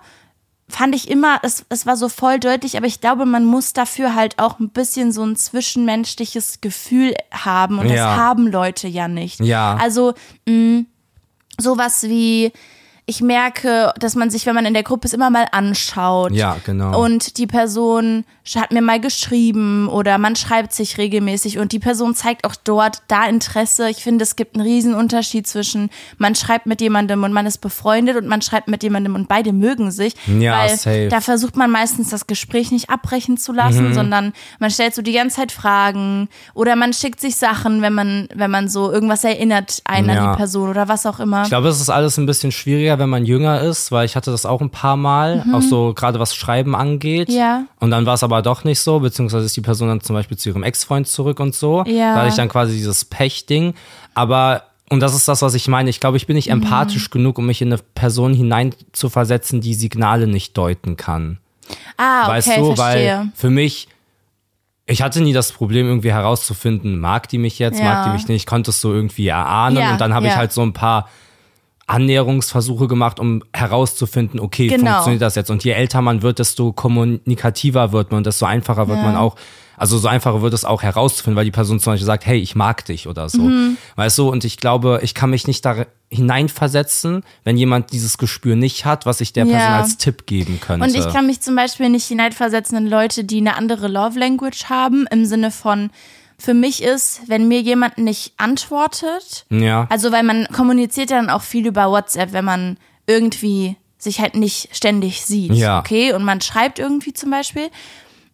fand ich immer, es, es war so voll deutlich, aber ich glaube, man muss dafür halt auch ein bisschen so ein zwischenmenschliches Gefühl haben und das Ja. haben Leute ja nicht. Ja. Also mh, sowas wie ich merke, dass man sich, wenn man in der Gruppe ist, immer mal anschaut. Ja, genau. Und die Person hat mir mal geschrieben oder man schreibt sich regelmäßig und die Person zeigt auch dort da Interesse. Ich finde, es gibt einen riesen Unterschied zwischen man schreibt mit jemandem und man ist befreundet und man schreibt mit jemandem und beide mögen sich. Ja, weil safe. da versucht man meistens das Gespräch nicht abbrechen zu lassen, sondern man stellt so die ganze Zeit Fragen oder man schickt sich Sachen, wenn man, wenn man so irgendwas erinnert einen an Ja. die Person oder was auch immer. Ich glaube, es ist alles ein bisschen schwieriger, wenn man jünger ist, weil ich hatte das auch ein paar Mal, auch so gerade was Schreiben angeht. Mhm. Ja. Und dann war es aber doch nicht so, beziehungsweise ist die Person dann zum Beispiel zu ihrem Ex-Freund zurück und so. Ja. Da hatte ich dann quasi dieses Pech-Ding. Aber, und das ist das, was ich meine, ich glaube, ich bin Mhm. nicht empathisch genug, um mich in eine Person hineinzuversetzen, die Signale nicht deuten kann. ah, okay, weißt du, verstehe. weil für mich, ich hatte nie das Problem, irgendwie herauszufinden, mag die mich jetzt, Ja. mag die mich nicht, ich konnte es so irgendwie erahnen Ja, und dann habe ich ja. halt so ein paar Annäherungsversuche gemacht, um herauszufinden, okay, Genau. funktioniert das jetzt? Und je älter man wird, desto kommunikativer wird man und desto einfacher wird Ja. man auch, also so einfacher wird es auch herauszufinden, weil die Person zum Beispiel sagt, hey, ich mag dich oder so. Mhm. Weißt du, und ich glaube, ich kann mich nicht da hineinversetzen, wenn jemand dieses Gespür nicht hat, was ich der Person Ja. als Tipp geben könnte. Und ich kann mich zum Beispiel nicht hineinversetzen in Leute, die eine andere Love Language haben, im Sinne von, für mich ist, wenn mir jemand nicht antwortet, ja. also weil man kommuniziert ja dann auch viel über WhatsApp, wenn man irgendwie sich halt nicht ständig sieht, Ja. okay? Und man schreibt irgendwie zum Beispiel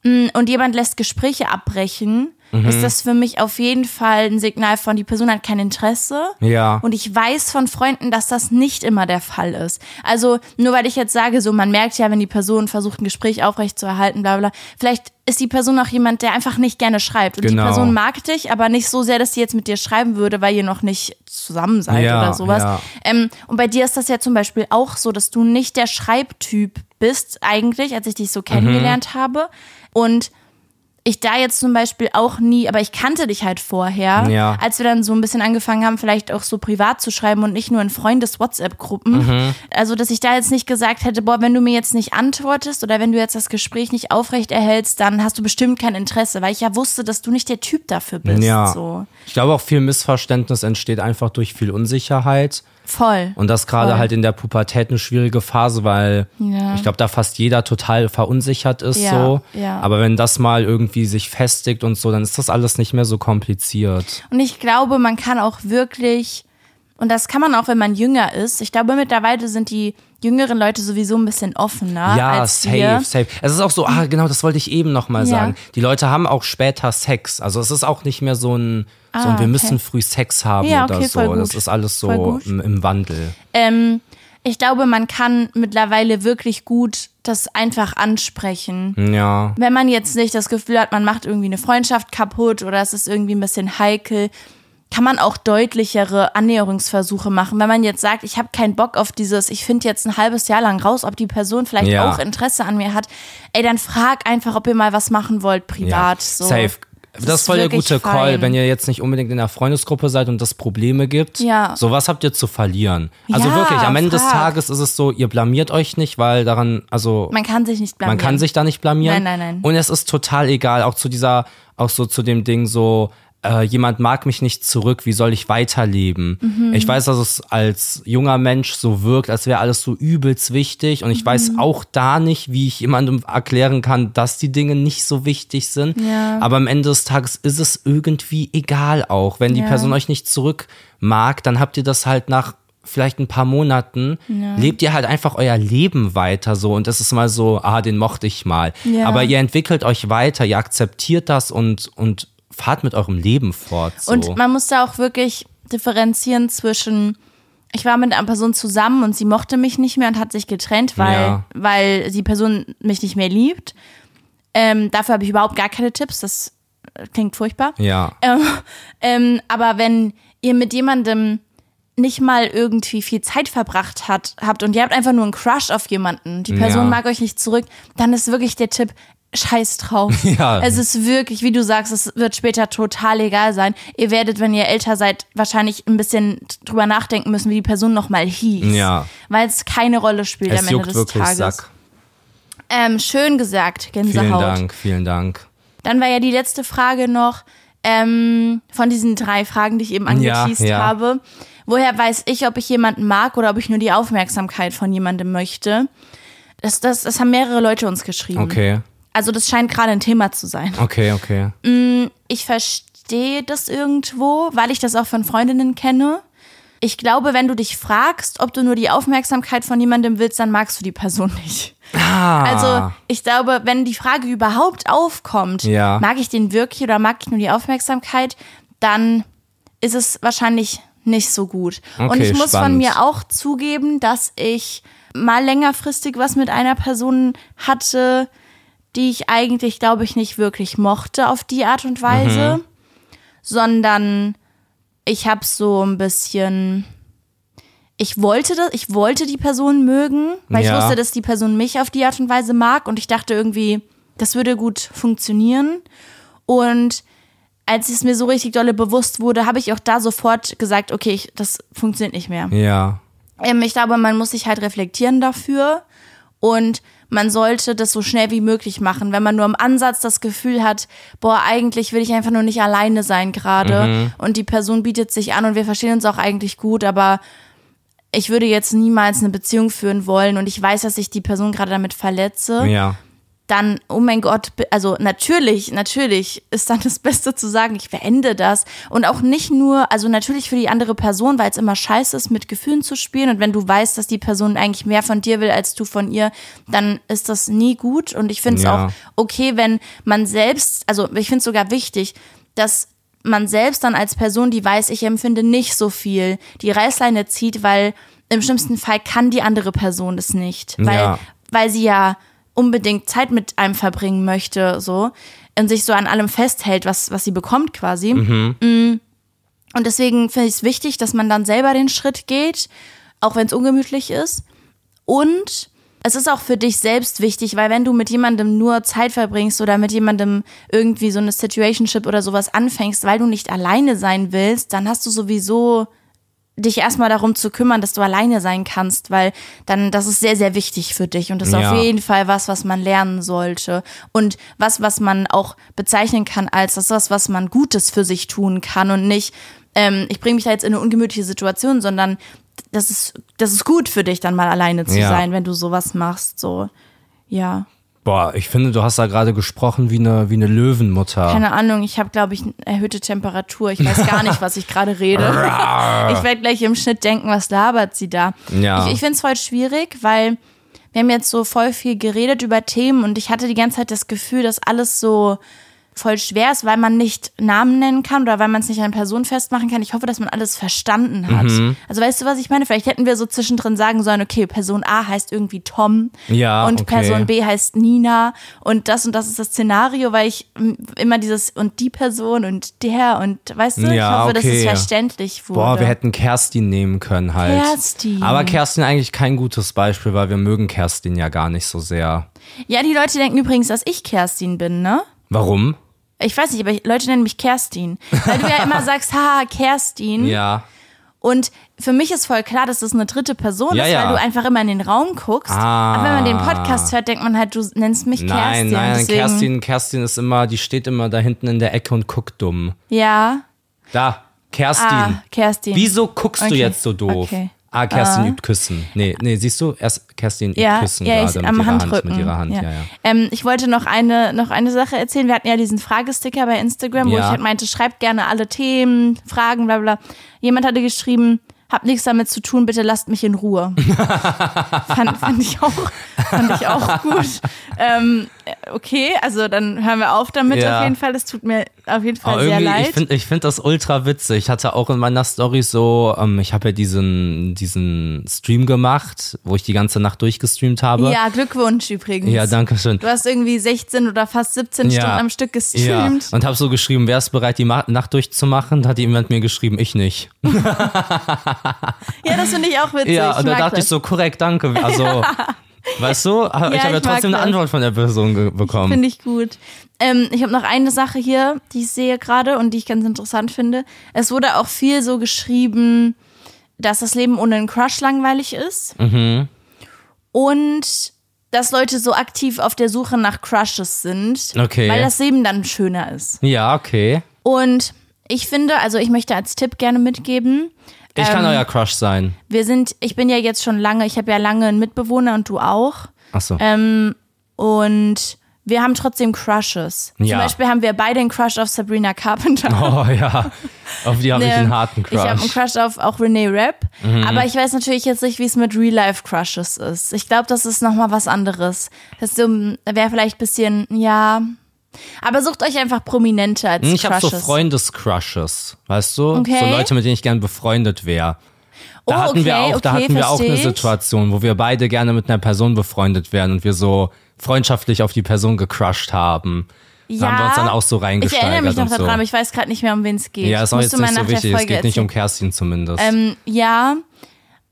mm, und jemand lässt Gespräche abbrechen, Mhm. ist das für mich auf jeden Fall ein Signal von, die Person hat kein Interesse. Ja. Und ich weiß von Freunden, dass das nicht immer der Fall ist. Also nur weil ich jetzt sage, so man merkt ja, wenn die Person versucht, ein Gespräch aufrechtzuerhalten, bla bla, vielleicht ist die Person auch jemand, der einfach nicht gerne schreibt. Und Genau. die Person mag dich, aber nicht so sehr, dass sie jetzt mit dir schreiben würde, weil ihr noch nicht zusammen seid Ja, oder sowas. ja. Ähm, und bei dir ist das ja zum Beispiel auch so, dass du nicht der Schreibtyp bist, eigentlich, als ich dich so Mhm. kennengelernt habe. Und ich da jetzt zum Beispiel auch nie, aber ich kannte dich halt vorher, Ja. als wir dann so ein bisschen angefangen haben, vielleicht auch so privat zu schreiben und nicht nur in Freundes-WhatsApp-Gruppen. Mhm. Also, dass ich da jetzt nicht gesagt hätte, boah, wenn du mir jetzt nicht antwortest oder wenn du jetzt das Gespräch nicht aufrecht erhältst, dann hast du bestimmt kein Interesse, weil ich ja wusste, dass du nicht der Typ dafür bist. Ja. So. Ich glaube auch viel Missverständnis entsteht einfach durch viel Unsicherheit. Voll. Und das gerade halt in der Pubertät eine schwierige Phase, weil Ja. ich glaube, da fast jeder total verunsichert ist Ja, so. ja. Aber wenn das mal irgendwie sich festigt und so, dann ist das alles nicht mehr so kompliziert. Und ich glaube, man kann auch wirklich, und das kann man auch, wenn man jünger ist. Ich glaube, mittlerweile sind die jüngeren Leute sowieso ein bisschen offener Ja, als safe, wir. safe. Es ist auch so, ah, genau, das wollte ich eben nochmal Ja. sagen. Die Leute haben auch später Sex. Also es ist auch nicht mehr so ein, so ein Ah, wir okay. müssen früh Sex haben Ja, oder okay, so. Das ist alles so im, im Wandel. Ähm, ich glaube, man kann mittlerweile wirklich gut das einfach ansprechen. Ja. Wenn man jetzt nicht das Gefühl hat, man macht irgendwie eine Freundschaft kaputt oder es ist irgendwie ein bisschen heikel, kann man auch deutlichere Annäherungsversuche machen. Wenn man jetzt sagt, ich habe keinen Bock auf dieses, ich finde jetzt ein halbes Jahr lang raus, ob die Person vielleicht Ja. auch Interesse an mir hat, ey, dann frag einfach, ob ihr mal was machen wollt privat. So. Safe. Das, ist ist voll der gute Call, fein. wenn ihr jetzt nicht unbedingt in der Freundesgruppe seid und das Probleme gibt. Ja. So was habt ihr zu verlieren. Also Ja, wirklich, am Ende des frag. Tages ist es so, ihr blamiert euch nicht, weil daran, also Man kann sich nicht blamieren. man kann sich da nicht blamieren. Nein, nein, nein. Und es ist total egal, auch zu dieser, auch so zu dem Ding so, äh, jemand mag mich nicht zurück, wie soll ich weiterleben? Mhm. Ich weiß, dass es als junger Mensch so wirkt, als wäre alles so übelst wichtig und ich Mhm. weiß auch da nicht, wie ich jemandem erklären kann, dass die Dinge nicht so wichtig sind. Ja. Aber am Ende des Tages ist es irgendwie egal auch. Wenn die Ja. Person euch nicht zurück mag, dann habt ihr das halt nach vielleicht ein paar Monaten, lebt ihr halt einfach euer Leben weiter so und es ist mal so, ah, den mochte ich mal. Ja. Aber ihr entwickelt euch weiter, ihr akzeptiert das und, und fahrt mit eurem Leben fort. So. Und man muss da auch wirklich differenzieren zwischen, ich war mit einer Person zusammen und sie mochte mich nicht mehr und hat sich getrennt, weil, Ja. weil die Person mich nicht mehr liebt. Ähm, dafür habe ich überhaupt gar keine Tipps, das klingt furchtbar. ja. Ähm, ähm, aber wenn ihr mit jemandem nicht mal irgendwie viel Zeit verbracht hat, habt und ihr habt einfach nur einen Crush auf jemanden, die Person Ja. mag euch nicht zurück, dann ist wirklich der Tipp, scheiß drauf. Ja. Es ist wirklich, wie du sagst, es wird später total egal sein. Ihr werdet, wenn ihr älter seid, wahrscheinlich ein bisschen drüber nachdenken müssen, wie die Person nochmal hieß. Ja. Weil es keine Rolle spielt Es am Ende juckt des wirklich Tages. Sack. Ähm, schön gesagt, Gänsehaut. Vielen Dank, vielen Dank. Dann war ja die letzte Frage noch ähm, von diesen drei Fragen, die ich eben Ja, angeteased ja. habe. Woher weiß ich, ob ich jemanden mag oder ob ich nur die Aufmerksamkeit von jemandem möchte? Das, das, das haben mehrere Leute uns geschrieben. Okay, Also das scheint gerade ein Thema zu sein. okay, okay. Ich verstehe das irgendwo, weil ich das auch von Freundinnen kenne. Ich glaube, wenn du dich fragst, ob du nur die Aufmerksamkeit von jemandem willst, dann magst du die Person nicht. Ah, Also ich glaube, wenn die Frage überhaupt aufkommt, Ja. mag ich den wirklich oder mag ich nur die Aufmerksamkeit, dann ist es wahrscheinlich nicht so gut. Und Okay, ich muss von spannend. mir auch zugeben, dass ich mal längerfristig was mit einer Person hatte, die ich eigentlich, glaube ich, nicht wirklich mochte auf die Art und Weise, Mhm. sondern ich habe so ein bisschen ich wollte das, ich wollte die Person mögen, weil Ja. ich wusste, dass die Person mich auf die Art und Weise mag und ich dachte irgendwie, das würde gut funktionieren. Und als es mir so richtig dolle bewusst wurde, habe ich auch da sofort gesagt, okay, ich, das funktioniert nicht mehr. ja. Ähm, ich glaube, man muss sich halt reflektieren dafür und man sollte das so schnell wie möglich machen. Wenn man nur im Ansatz das Gefühl hat, boah, eigentlich will ich einfach nur nicht alleine sein gerade und die Person bietet sich an und wir verstehen uns auch eigentlich gut, aber ich würde jetzt niemals eine Beziehung führen wollen und ich weiß, dass ich die Person gerade damit verletze Ja. Dann, oh mein Gott, also natürlich, natürlich ist dann das Beste zu sagen, ich beende das. Und auch nicht nur, also natürlich für die andere Person, weil es immer scheiße ist, mit Gefühlen zu spielen. Und wenn du weißt, dass die Person eigentlich mehr von dir will als du von ihr, dann ist das nie gut. Und ich finde es Ja. auch okay, wenn man selbst, also ich finde es sogar wichtig, dass man selbst dann als Person, die weiß, ich empfinde nicht so viel, die Reißleine zieht, weil im schlimmsten Fall kann die andere Person es nicht. Weil, Ja. weil sie ja unbedingt Zeit mit einem verbringen möchte, so, und sich so an allem festhält, was, was sie bekommt quasi. Mm. Und deswegen finde ich es wichtig, dass man dann selber den Schritt geht, auch wenn es ungemütlich ist. Und es ist auch für dich selbst wichtig, weil wenn du mit jemandem nur Zeit verbringst oder mit jemandem irgendwie so eine Situationship oder sowas anfängst, weil du nicht alleine sein willst, dann hast du sowieso dich erstmal darum zu kümmern, dass du alleine sein kannst, weil dann das ist sehr sehr wichtig für dich und das ist Ja. auf jeden Fall was, was man lernen sollte und was, was man auch bezeichnen kann als das was, was man Gutes für sich tun kann und nicht ähm, ich bringe mich da jetzt in eine ungemütliche Situation, sondern das ist, das ist gut für dich, dann mal alleine zu Ja. sein, wenn du sowas machst. So, ja. Boah, ich finde, du hast da gerade gesprochen wie eine, wie eine Löwenmutter. Keine Ahnung, ich habe, glaube ich, eine erhöhte Temperatur. Ich weiß gar nicht, was ich gerade rede. ich werde gleich im Schnitt denken, was labert sie da. Ja. Ich, ich finde es voll schwierig, weil wir haben jetzt so voll viel geredet über Themen und ich hatte die ganze Zeit das Gefühl, dass alles so voll schwer ist, weil man nicht Namen nennen kann oder weil man es nicht an eine Person festmachen kann. Ich hoffe, dass man alles verstanden hat. Mhm. Also weißt du, was ich meine? Vielleicht hätten wir so zwischendrin sagen sollen, okay, Person A heißt irgendwie Tom Ja, und okay. Person B heißt Nina und das und das ist das Szenario, weil ich mm, immer dieses und die Person und der und weißt du, ich Ja, hoffe, dass okay. es verständlich wurde. Boah, wir hätten Kerstin nehmen können halt. Kerstin. Aber Kerstin eigentlich kein gutes Beispiel, weil wir mögen Kerstin ja gar nicht so sehr. ja, die Leute denken übrigens, dass ich Kerstin bin, ne? Warum? Ich weiß nicht, aber Leute nennen mich Kerstin. Weil du ja immer sagst, haha, Kerstin. Ja. Und für mich ist voll klar, dass das eine dritte Person Ja, ist, ja. weil du einfach immer in den Raum guckst. Ah. Aber wenn man den Podcast hört, denkt man halt, du nennst mich Nein, Kerstin. nein, Deswegen, Kerstin, Kerstin ist immer, die steht immer da hinten in der Ecke und guckt dumm. Ja. Da, Kerstin. Ah, Kerstin. Wieso guckst du Okay. jetzt so doof? Okay. Ah, Kerstin Ah. übt Küssen. Nee, nee, siehst du? Erst Kerstin übt Ja, Küssen ja, gerade ich, mit am ihrer Handrücken. Hand. Mit ihrer Hand, ja, ja. Ähm, ich wollte noch eine, noch eine Sache erzählen. Wir hatten ja diesen Fragesticker bei Instagram, wo ich halt meinte, schreibt gerne alle Themen, Fragen, bla bla. Jemand hatte geschrieben, habt nichts damit zu tun, bitte lasst mich in Ruhe. fand, fand, ich auch, fand ich auch gut. Ähm, okay, also dann hören wir auf damit Ja. auf jeden Fall. Das tut mir auf jeden Fall Aber sehr leid. ich finde ich find das ultra witzig. Ich hatte auch in meiner Story so, ähm, ich habe ja diesen, diesen Stream gemacht, wo ich die ganze Nacht durchgestreamt habe. ja, Glückwunsch übrigens. Ja, danke schön. Du hast irgendwie 16 oder fast 17 Ja. Stunden am Stück Ja, gestreamt. und habe so geschrieben, wer ist bereit, die Nacht durchzumachen? Da hat jemand mir geschrieben, ich nicht. Ja, das finde ich auch witzig. Ja, und da dachte das. ich so, korrekt, danke. Also, weißt du, ich habe ja ich mag trotzdem eine. Antwort von der Person bekommen. Finde ich gut. Ähm, ich habe noch eine Sache hier, die ich sehe gerade und die ich ganz interessant finde. Es wurde auch viel so geschrieben, dass das Leben ohne einen Crush langweilig ist. Mhm. Und dass Leute so aktiv auf der Suche nach Crushes sind, Okay. weil das Leben dann schöner ist. Ja, okay. Und ich finde, also ich möchte als Tipp gerne mitgeben, Ich kann Ähm, euer Crush sein. wir sind, ich bin ja jetzt schon lange, ich habe ja lange einen Mitbewohner und du auch. Achso. Ähm, und wir haben trotzdem Crushes. Zum Ja. Beispiel haben wir beide einen Crush auf Sabrina Carpenter. Oh ja, auf die habe ich einen harten Crush. Mhm. Ich habe einen Crush auf auch Renee Rapp. Aber ich weiß natürlich jetzt nicht, wie es mit Real-Life-Crushes ist. Ich glaube, das ist nochmal was anderes. Das so, wäre vielleicht ein bisschen, ja. Aber sucht euch einfach Prominente als Hm, ich habe so Freundescrushes, weißt du? Okay. So Leute, mit denen ich gern befreundet wäre. Da Oh, hatten wir okay, auch, da okay, hatten wir auch eine ich. Situation, wo wir beide gerne mit einer Person befreundet wären und wir so freundschaftlich auf die Person gecrushed haben. Da haben wir uns dann auch so Ich reingesteigert erinnere mich noch so. daran, aber ich weiß gerade nicht mehr, um wen es geht. ja, ist auch Musst jetzt nicht so wichtig. Es geht nicht um erzählen. Kerstin zumindest. Ähm, ja,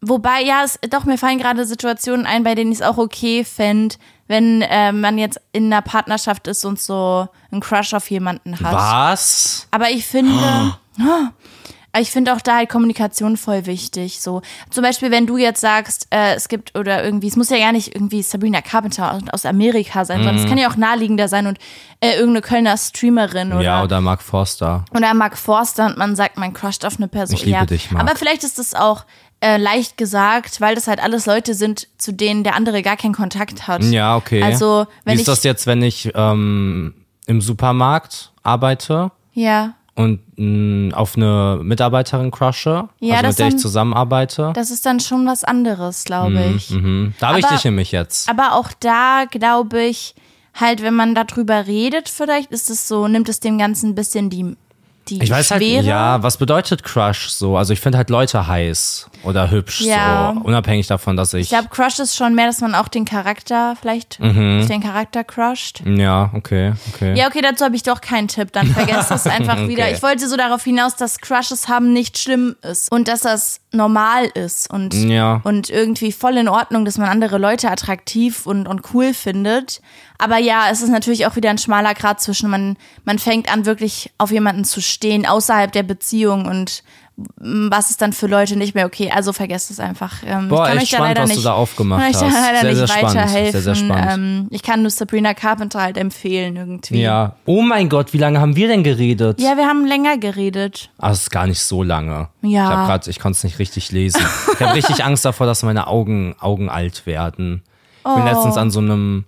wobei, ja, es, doch, mir fallen gerade Situationen ein, bei denen ich es auch okay fände, wenn äh, man jetzt in einer Partnerschaft ist und so einen Crush auf jemanden hat. Was? Aber ich finde, aber ich finde auch da halt Kommunikation voll wichtig. So zum Beispiel, wenn du jetzt sagst, äh, es gibt oder irgendwie, es muss ja gar nicht irgendwie Sabrina Carpenter aus, aus Amerika sein, sondern es Mhm. kann ja auch naheliegender sein und äh, irgendeine Kölner Streamerin oder Ja, oder Mark Forster. oder Mark Forster und man sagt, man crusht auf eine Person. Ich liebe ja. dich, Mark. Aber vielleicht ist das auch äh, leicht gesagt, weil das halt alles Leute sind, zu denen der andere gar keinen Kontakt hat. Ja, okay. Also, wenn Wie ich. ist das jetzt, wenn ich ähm, im Supermarkt arbeite ja, und mh, auf eine Mitarbeiterin crushe, Ja, also mit der ich dann- zusammenarbeite? das ist dann schon was anderes, glaube ich. Mhm. Da habe ich dich nämlich jetzt. Aber auch da glaube ich, halt, wenn man darüber redet, vielleicht ist es so, nimmt es dem Ganzen ein bisschen die, die Ich weiß halt, Schwere. ja, was bedeutet Crush so? Also ich finde halt Leute heiß oder hübsch, Ja. so unabhängig davon, dass ich. Ich glaube, Crush ist schon mehr, dass man auch den Charakter vielleicht, Mhm. den Charakter crusht. ja, okay, okay. Ja, okay, dazu habe ich doch keinen Tipp. Dann vergesst es einfach wieder. Okay. Ich wollte so darauf hinaus, dass Crushes haben nicht schlimm ist und dass das normal ist und, Ja. und irgendwie voll in Ordnung, dass man andere Leute attraktiv und, und cool findet. Aber ja, es ist natürlich auch wieder ein schmaler Grad zwischen, man, man fängt an, wirklich auf jemanden zu stehen, außerhalb der Beziehung und was ist dann für Leute nicht mehr okay. Also vergesst es einfach. Ähm, Boah, ich kann echt euch da spannend, leider was nicht, du da aufgemacht kann euch da hast. leider Sehr, nicht sehr weiterhelfen. Sehr, sehr spannend. Ähm, ich kann nur Sabrina Carpenter halt empfehlen irgendwie. Ja. Oh mein Gott, wie lange haben wir denn geredet? Ja, wir haben länger geredet. Ah, das ist gar nicht so lange. Ja. Ich gerade, ich konnte es nicht richtig lesen. Ich habe richtig Angst davor, dass meine Augen, Augen alt werden. Ich bin Oh. letztens an so einem,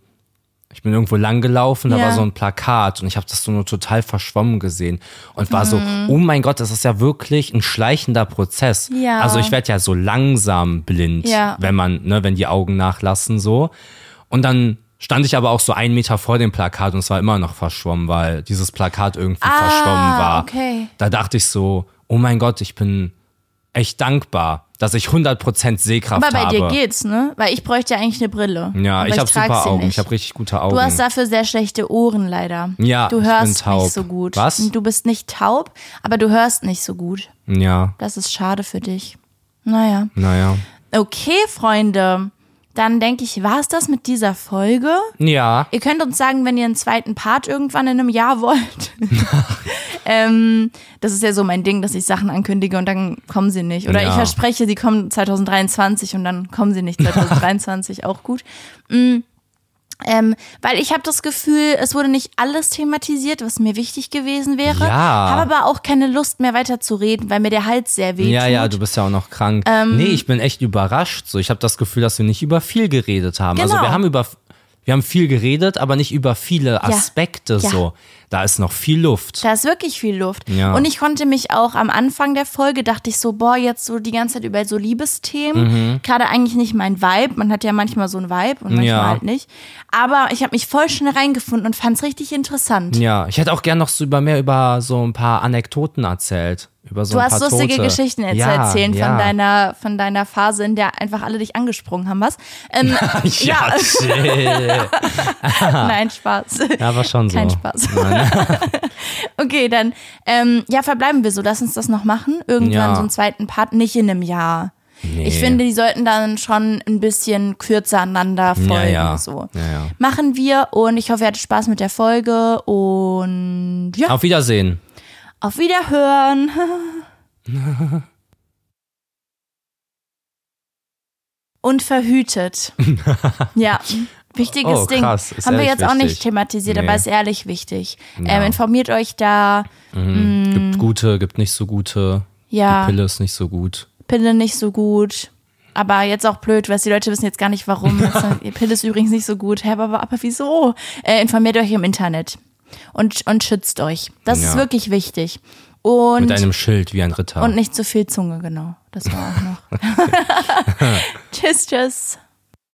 ich bin irgendwo lang gelaufen, da Ja. war so ein Plakat und ich habe das so nur total verschwommen gesehen und war so, Mhm. oh mein Gott, das ist ja wirklich ein schleichender Prozess. Ja. Also ich werde ja so langsam blind, Ja. wenn man, ne, wenn die Augen nachlassen so. Und dann stand ich aber auch so einen Meter vor dem Plakat und es war immer noch verschwommen, weil dieses Plakat irgendwie Ah, verschwommen war. okay. Da dachte ich so, oh mein Gott, ich bin echt dankbar, dass ich 100% Sehkraft Aber bei habe. dir geht's, ne? Weil ich bräuchte ja eigentlich eine Brille. ja, Aber ich habe super Augen, nicht. ich habe richtig gute Augen. Du hast dafür sehr schlechte Ohren leider. Ja, du ich hörst nicht so gut. Was? Du bist nicht taub, aber du hörst nicht so gut. ja, Das ist schade für dich. Naja. naja. Okay, Freunde. Dann denke ich, war es das mit dieser Folge? Ja, Ihr könnt uns sagen, wenn ihr einen zweiten Part irgendwann in einem Jahr wollt. ähm, das ist ja so mein Ding, dass ich Sachen ankündige und dann kommen sie nicht. Oder Ja. ich verspreche, sie kommen 2023 und dann kommen sie nicht 2023. auch gut. Mm. Ähm, weil ich habe das Gefühl, es wurde nicht alles thematisiert, was mir wichtig gewesen wäre. Ja. Habe aber auch keine Lust mehr weiter zu reden, weil mir der Hals sehr weh ja, tut. ja, du bist ja auch noch krank. Ähm, nee, ich bin echt überrascht. So, ich habe das Gefühl, dass wir nicht über viel geredet haben. Also Genau. wir haben über wir haben viel geredet, aber nicht über viele Aspekte Ja. so. Da ist noch viel Luft. Da ist wirklich viel Luft. Ja. Und ich konnte mich auch am Anfang der Folge, dachte ich so, boah, jetzt so die ganze Zeit über so Liebesthemen. Mhm. Gerade eigentlich nicht mein Vibe. Man hat ja manchmal so ein Vibe und manchmal Ja. halt nicht. Aber ich habe mich voll schnell reingefunden und fand es richtig interessant. Ja, ich hätte auch gern noch so über mehr über so ein paar Anekdoten erzählt. Über so Du ein hast paar lustige Tote. Geschichten jetzt ja, zu erzählen ja. von deiner, von deiner Phase, in der einfach alle dich angesprungen haben, was? Ähm, Ja, chill. nein, Spaß. Ja, war schon so. Kein Spaß. okay, dann ähm, ja, verbleiben wir so. Lass uns das noch machen. Irgendwann Ja. so einen zweiten Part, nicht in einem Jahr. Nee. Ich finde, die sollten dann schon ein bisschen kürzer aneinander folgen. Ja, ja. So. Ja, ja. Machen wir und ich hoffe, ihr hattet Spaß mit der Folge und ja, Auf Wiedersehen. Auf Wiederhören. und verhütet. ja. Wichtiges Oh, Ding. krass. Ist Haben wir jetzt auch nicht wichtig. thematisiert, aber Nee. ist ehrlich wichtig. Ja. Ähm, informiert euch da. Gibt gute, gibt nicht so gute. Ja. Die Pille ist nicht so gut. Pille nicht so gut. Aber jetzt auch blöd, weil die Leute wissen jetzt gar nicht, warum. Pille ist übrigens nicht so gut. Hä, aber, aber wieso? Äh, informiert euch im Internet. Und, und schützt euch. Das ist Ja. wirklich wichtig. Und, Mit einem Schild wie ein Ritter. und nicht zu viel Zunge, genau. Das war auch noch. tschüss, tschüss.